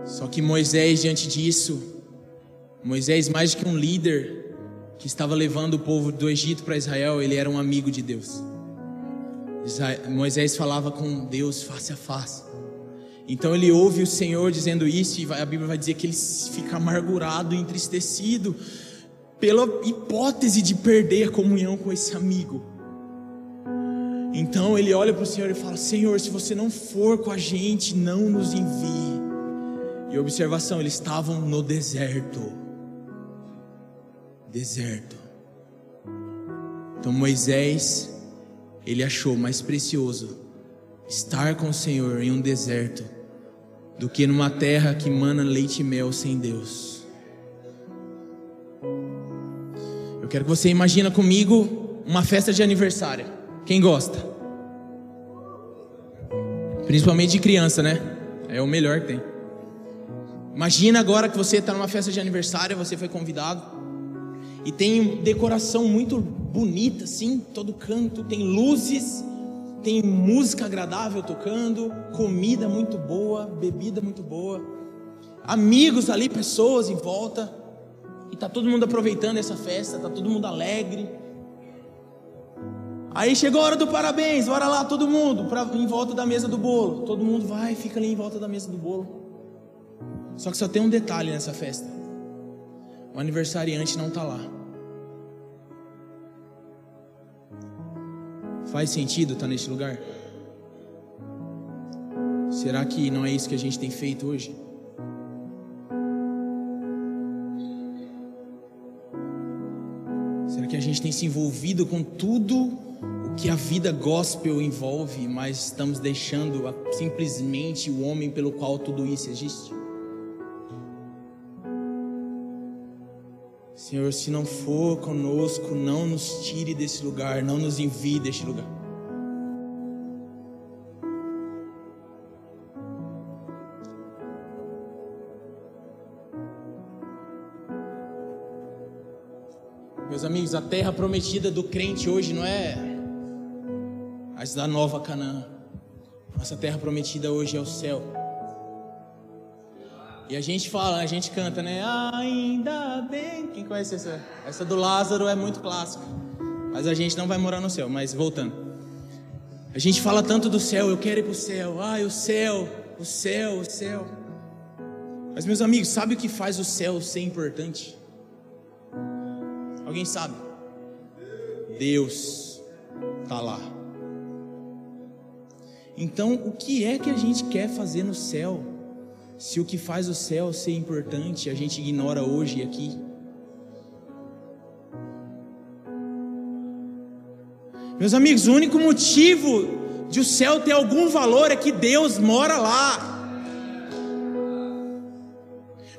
Só que Moisés, diante disso, Moisés, mais do que um líder que estava levando o povo do Egito para Israel, ele era um amigo de Deus. Moisés falava com Deus face a face. Então ele ouve o Senhor dizendo isso, e a Bíblia vai dizer que ele fica amargurado, entristecido, pela hipótese de perder a comunhão com esse amigo. Então ele olha para o Senhor e fala: Senhor, se você não for com a gente, não nos envie. E observação, eles estavam no deserto. Deserto. Então Moisés, ele achou mais precioso estar com o Senhor em um deserto do que numa terra que mana leite e mel sem Deus. Eu quero que você imagine comigo uma festa de aniversário. Quem gosta? Principalmente de criança, né? É o melhor que tem. Imagina agora que você está numa festa de aniversário, você foi convidado e tem decoração muito bonita, assim, todo canto, tem luzes tem música agradável tocando, comida muito boa, bebida muito boa, amigos ali, pessoas em volta, e tá todo mundo aproveitando essa festa, tá todo mundo alegre. Aí chegou a hora do parabéns, bora lá todo mundo pra, em volta da mesa do bolo. Todo mundo vai, fica ali em volta da mesa do bolo. Só que só tem um detalhe nessa festa: o aniversariante não tá lá. Faz sentido estar neste lugar? Será que não é isso que a gente tem feito hoje? Será que a gente tem se envolvido com tudo o que a vida gospel envolve, mas estamos deixando simplesmente o homem pelo qual tudo isso existe? Senhor, se não for conosco, não nos tire desse lugar, não nos envie deste lugar. Meus amigos, a terra prometida do crente hoje não é a da nova Canaã. Nossa terra prometida hoje é o céu. E a gente fala, a gente canta, né? Ainda bem. Quem conhece essa? Essa do Lázaro é muito clássica. Mas a gente não vai morar no céu. Mas voltando. A gente fala tanto do céu, eu quero ir para o céu. Ai, o céu, o céu, o céu. Mas, meus amigos, sabe o que faz o céu ser importante? Alguém sabe? Deus está lá. Então, o que é que a gente quer fazer no céu? Se o que faz o céu ser importante a gente ignora hoje e aqui. Meus amigos, o único motivo de o céu ter algum valor é que Deus mora lá.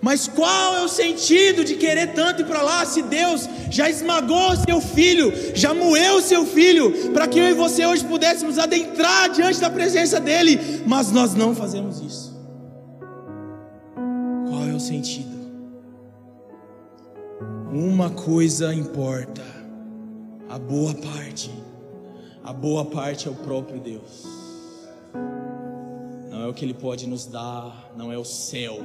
Mas qual é o sentido de querer tanto ir para lá se Deus já esmagou seu filho, já moeu seu filho, para que eu e você hoje pudéssemos adentrar diante da presença dEle, mas nós não fazemos isso sentido. Uma coisa importa: a boa parte. A boa parte é o próprio Deus. Não é o que Ele pode nos dar, não é o céu.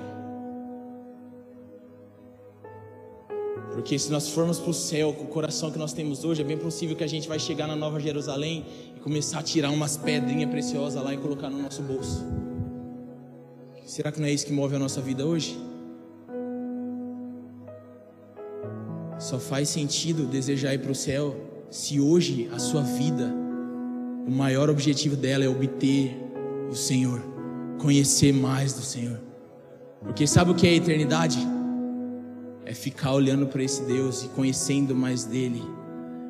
Porque se nós formos para o céu com o coração que nós temos hoje, é bem possível que a gente vai chegar na Nova Jerusalém e começar a tirar umas pedrinhas preciosas lá e colocar no nosso bolso. Será que não é isso que move a nossa vida hoje? Só faz sentido desejar ir para o céu se hoje a sua vida, o maior objetivo dela é obter o Senhor, conhecer mais do Senhor. Porque sabe o que é a eternidade? É ficar olhando para esse Deus e conhecendo mais dele,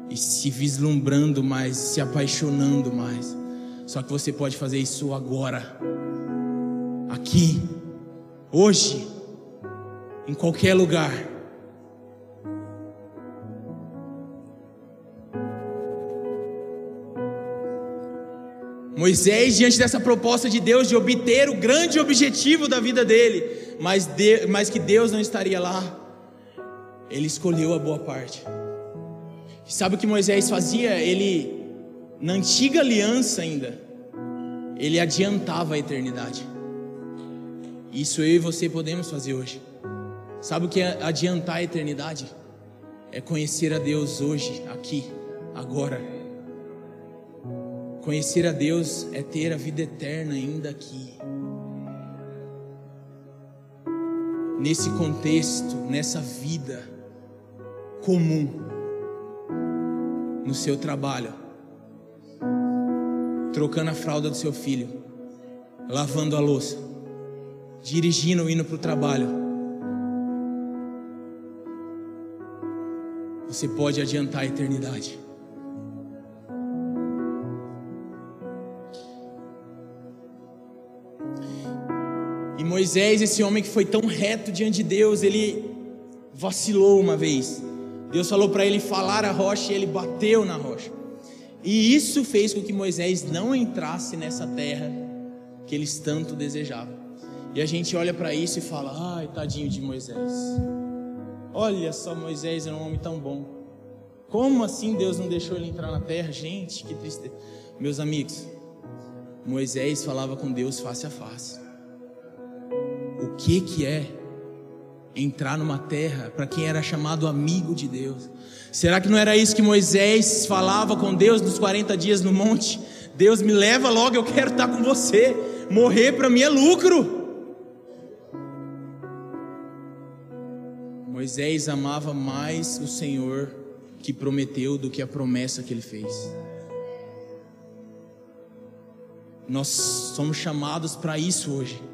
e se vislumbrando mais, se apaixonando mais. Só que você pode fazer isso agora, aqui, hoje, em qualquer lugar. Moisés, diante dessa proposta de Deus de obter o grande objetivo da vida dele, mas, de, mas que Deus não estaria lá, ele escolheu a boa parte. E sabe o que Moisés fazia? Ele, na antiga aliança ainda, ele adiantava a eternidade. Isso eu e você podemos fazer hoje. Sabe o que é adiantar a eternidade? É conhecer a Deus hoje, aqui, agora. Conhecer a Deus é ter a vida eterna ainda aqui. Nesse contexto, nessa vida comum, no seu trabalho, trocando a fralda do seu filho, lavando a louça, dirigindo, indo para o trabalho. Você pode adiantar a eternidade. Moisés, esse homem que foi tão reto diante de Deus, ele vacilou uma vez. Deus falou para ele falar a rocha e ele bateu na rocha. E isso fez com que Moisés não entrasse nessa terra que eles tanto desejavam. E a gente olha para isso e fala: ai, tadinho de Moisés. Olha só, Moisés era um homem tão bom. Como assim Deus não deixou ele entrar na terra? Gente, que tristeza. Meus amigos, Moisés falava com Deus face a face. Que que é entrar numa terra para quem era chamado amigo de Deus? Será que não era isso que Moisés falava com Deus nos 40 dias no monte? Deus me leva logo, eu quero estar com você. Morrer para mim é lucro. Moisés amava mais o Senhor que prometeu do que a promessa que ele fez. Nós somos chamados para isso hoje.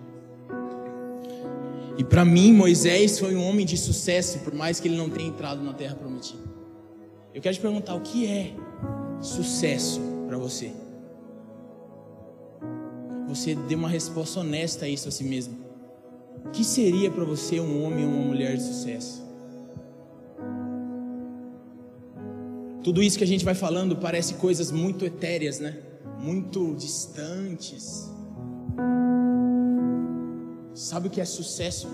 E para mim, Moisés foi um homem de sucesso, por mais que ele não tenha entrado na terra prometida. Eu quero te perguntar: o que é sucesso para você? Você dê uma resposta honesta a isso a si mesmo. O que seria para você um homem ou uma mulher de sucesso? Tudo isso que a gente vai falando parece coisas muito etéreas, né? Muito distantes. Sabe o que é sucesso?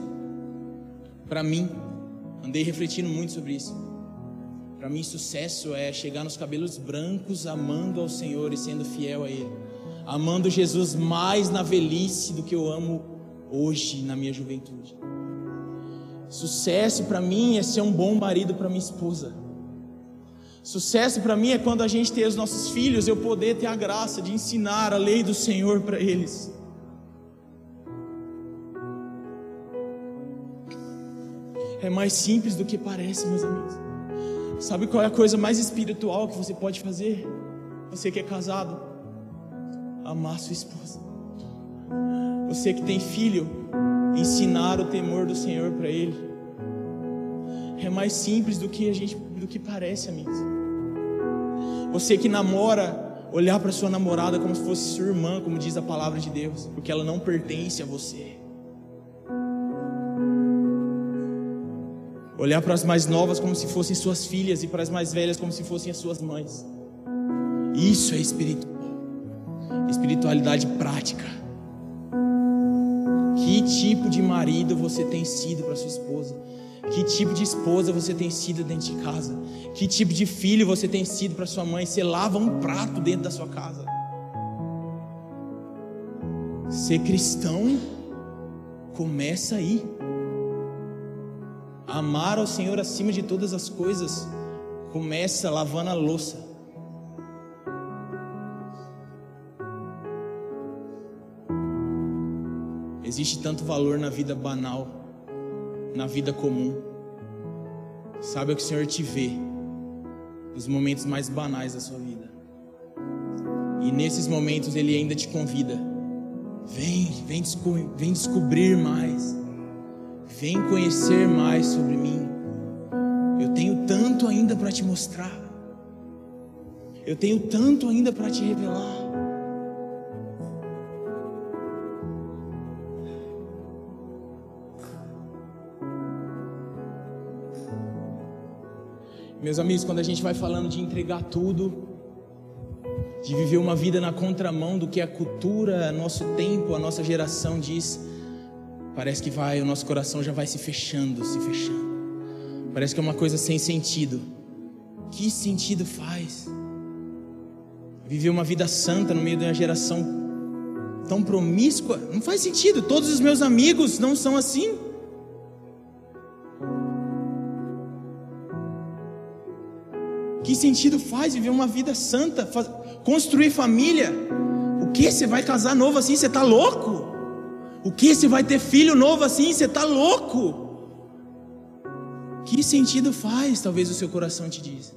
Para mim, andei refletindo muito sobre isso. Para mim, sucesso é chegar nos cabelos brancos, amando ao Senhor e sendo fiel a Ele. Amando Jesus mais na velhice do que eu amo hoje na minha juventude. Sucesso para mim é ser um bom marido para minha esposa. Sucesso para mim é quando a gente tem os nossos filhos, eu poder ter a graça de ensinar a lei do Senhor para eles. É mais simples do que parece, meus amigos. Sabe qual é a coisa mais espiritual que você pode fazer? Você que é casado, amar sua esposa. Você que tem filho, ensinar o temor do Senhor para ele. É mais simples do que a gente, do que parece, amigos. Você que namora, olhar para sua namorada como se fosse sua irmã, como diz a palavra de Deus, porque ela não pertence a você. Olhar para as mais novas como se fossem suas filhas e para as mais velhas como se fossem as suas mães. Isso é espiritual. Espiritualidade prática. Que tipo de marido você tem sido para sua esposa? Que tipo de esposa você tem sido dentro de casa? Que tipo de filho você tem sido para sua mãe? Você lava um prato dentro da sua casa? Ser cristão começa aí. Amar ao Senhor acima de todas as coisas começa lavando a louça. Existe tanto valor na vida banal, na vida comum. Sabe o que o Senhor te vê nos momentos mais banais da sua vida. E nesses momentos Ele ainda te convida. Vem, vem, vem descobrir mais. Vem conhecer mais sobre mim. Eu tenho tanto ainda para te mostrar. Eu tenho tanto ainda para te revelar. Meus amigos, quando a gente vai falando de entregar tudo, de viver uma vida na contramão do que a cultura, nosso tempo, a nossa geração diz, Parece que vai, o nosso coração já vai se fechando, se fechando. Parece que é uma coisa sem sentido. Que sentido faz? Viver uma vida santa no meio de uma geração tão promíscua. Não faz sentido. Todos os meus amigos não são assim. Que sentido faz viver uma vida santa, construir família? O que você vai casar novo assim? Você está louco? O que você vai ter filho novo assim? Você está louco? Que sentido faz? Talvez o seu coração te diz.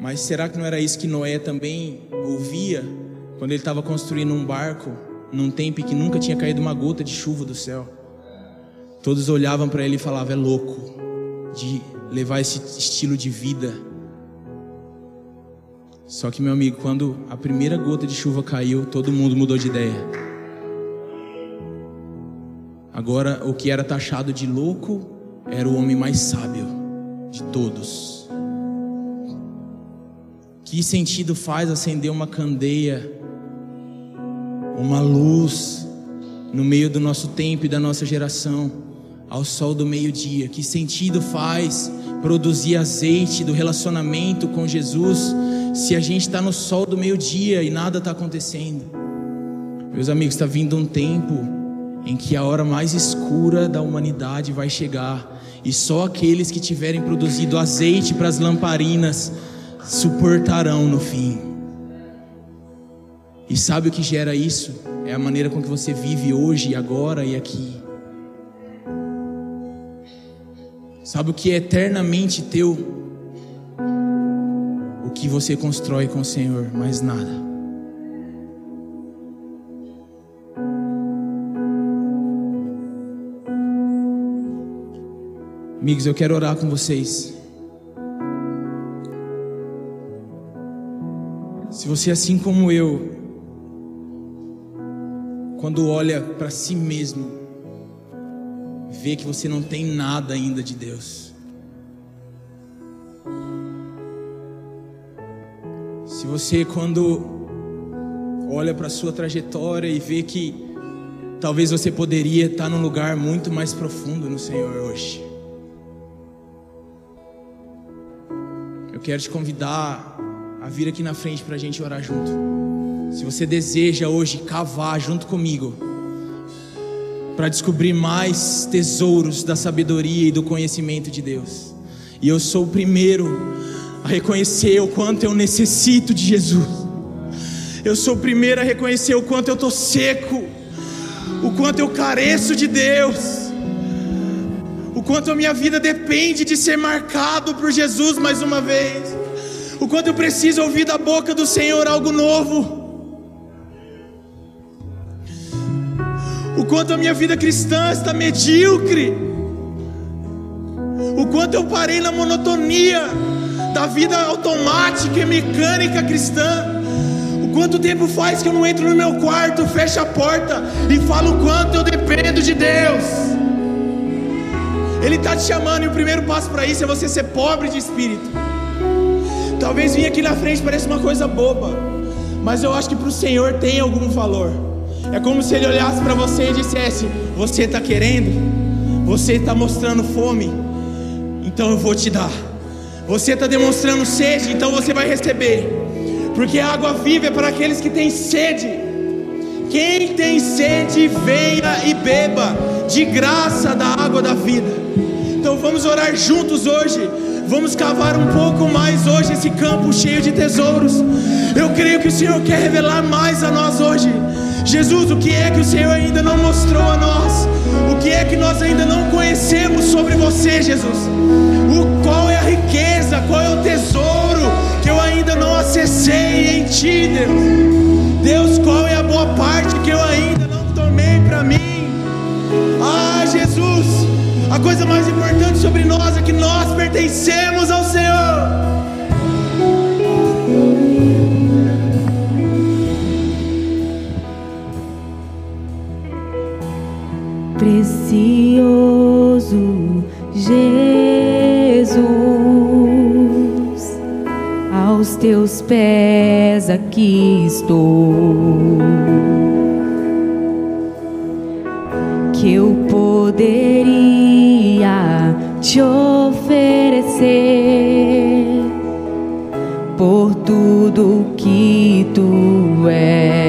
Mas será que não era isso que Noé também ouvia quando ele estava construindo um barco num tempo em que nunca tinha caído uma gota de chuva do céu? Todos olhavam para ele e falavam: é louco de levar esse estilo de vida. Só que, meu amigo, quando a primeira gota de chuva caiu, todo mundo mudou de ideia. Agora, o que era taxado de louco era o homem mais sábio de todos. Que sentido faz acender uma candeia, uma luz, no meio do nosso tempo e da nossa geração, ao sol do meio-dia? Que sentido faz produzir azeite do relacionamento com Jesus, se a gente está no sol do meio-dia e nada está acontecendo? Meus amigos, está vindo um tempo em que a hora mais escura da humanidade vai chegar, e só aqueles que tiverem produzido azeite para as lamparinas suportarão no fim. E sabe o que gera isso? É a maneira com que você vive hoje, agora e aqui. Sabe o que é eternamente teu? O que você constrói com o Senhor, mais nada. Amigos, eu quero orar com vocês. Se você, assim como eu, quando olha para si mesmo, vê que você não tem nada ainda de Deus. Se você, quando olha para a sua trajetória e vê que talvez você poderia estar num lugar muito mais profundo no Senhor hoje. Eu quero te convidar a vir aqui na frente para a gente orar junto. Se você deseja hoje cavar junto comigo, para descobrir mais tesouros da sabedoria e do conhecimento de Deus, e eu sou o primeiro a reconhecer o quanto eu necessito de Jesus, eu sou o primeiro a reconhecer o quanto eu estou seco, o quanto eu careço de Deus quanto a minha vida depende de ser marcado por Jesus mais uma vez o quanto eu preciso ouvir da boca do Senhor algo novo. O quanto a minha vida cristã está medíocre. O quanto eu parei na monotonia da vida automática e mecânica cristã. Quanto tempo faz que eu não entro no meu quarto, fecho a porta e falo quanto eu dependo de Deus. Ele está te chamando e o primeiro passo para isso é você ser pobre de espírito. Talvez vir aqui na frente pareça uma coisa boba, mas eu acho que para o Senhor tem algum valor. É como se Ele olhasse para você e dissesse: Você está querendo? Você está mostrando fome? Então eu vou te dar. Você está demonstrando sede? Então você vai receber. Porque a água viva é para aqueles que têm sede. Quem tem sede, venha e beba de graça da água da vida. Vamos orar juntos hoje Vamos cavar um pouco mais hoje esse campo cheio de tesouros. Eu creio que o Senhor quer revelar mais a nós hoje. Jesus, o que é que o Senhor ainda não mostrou a nós? O que é que nós ainda não conhecemos sobre você, Jesus? O, qual é a riqueza, qual é o tesouro que eu ainda não acessei em Ti, Deus? Deus, qual é a boa parte que eu ainda não tomei para mim? Ah, Jesus, a coisa mais importante sobre nós é que nós pertencemos ao Senhor. Precioso Jesus, aos teus pés aqui estou. Te oferecer por tudo que tu és.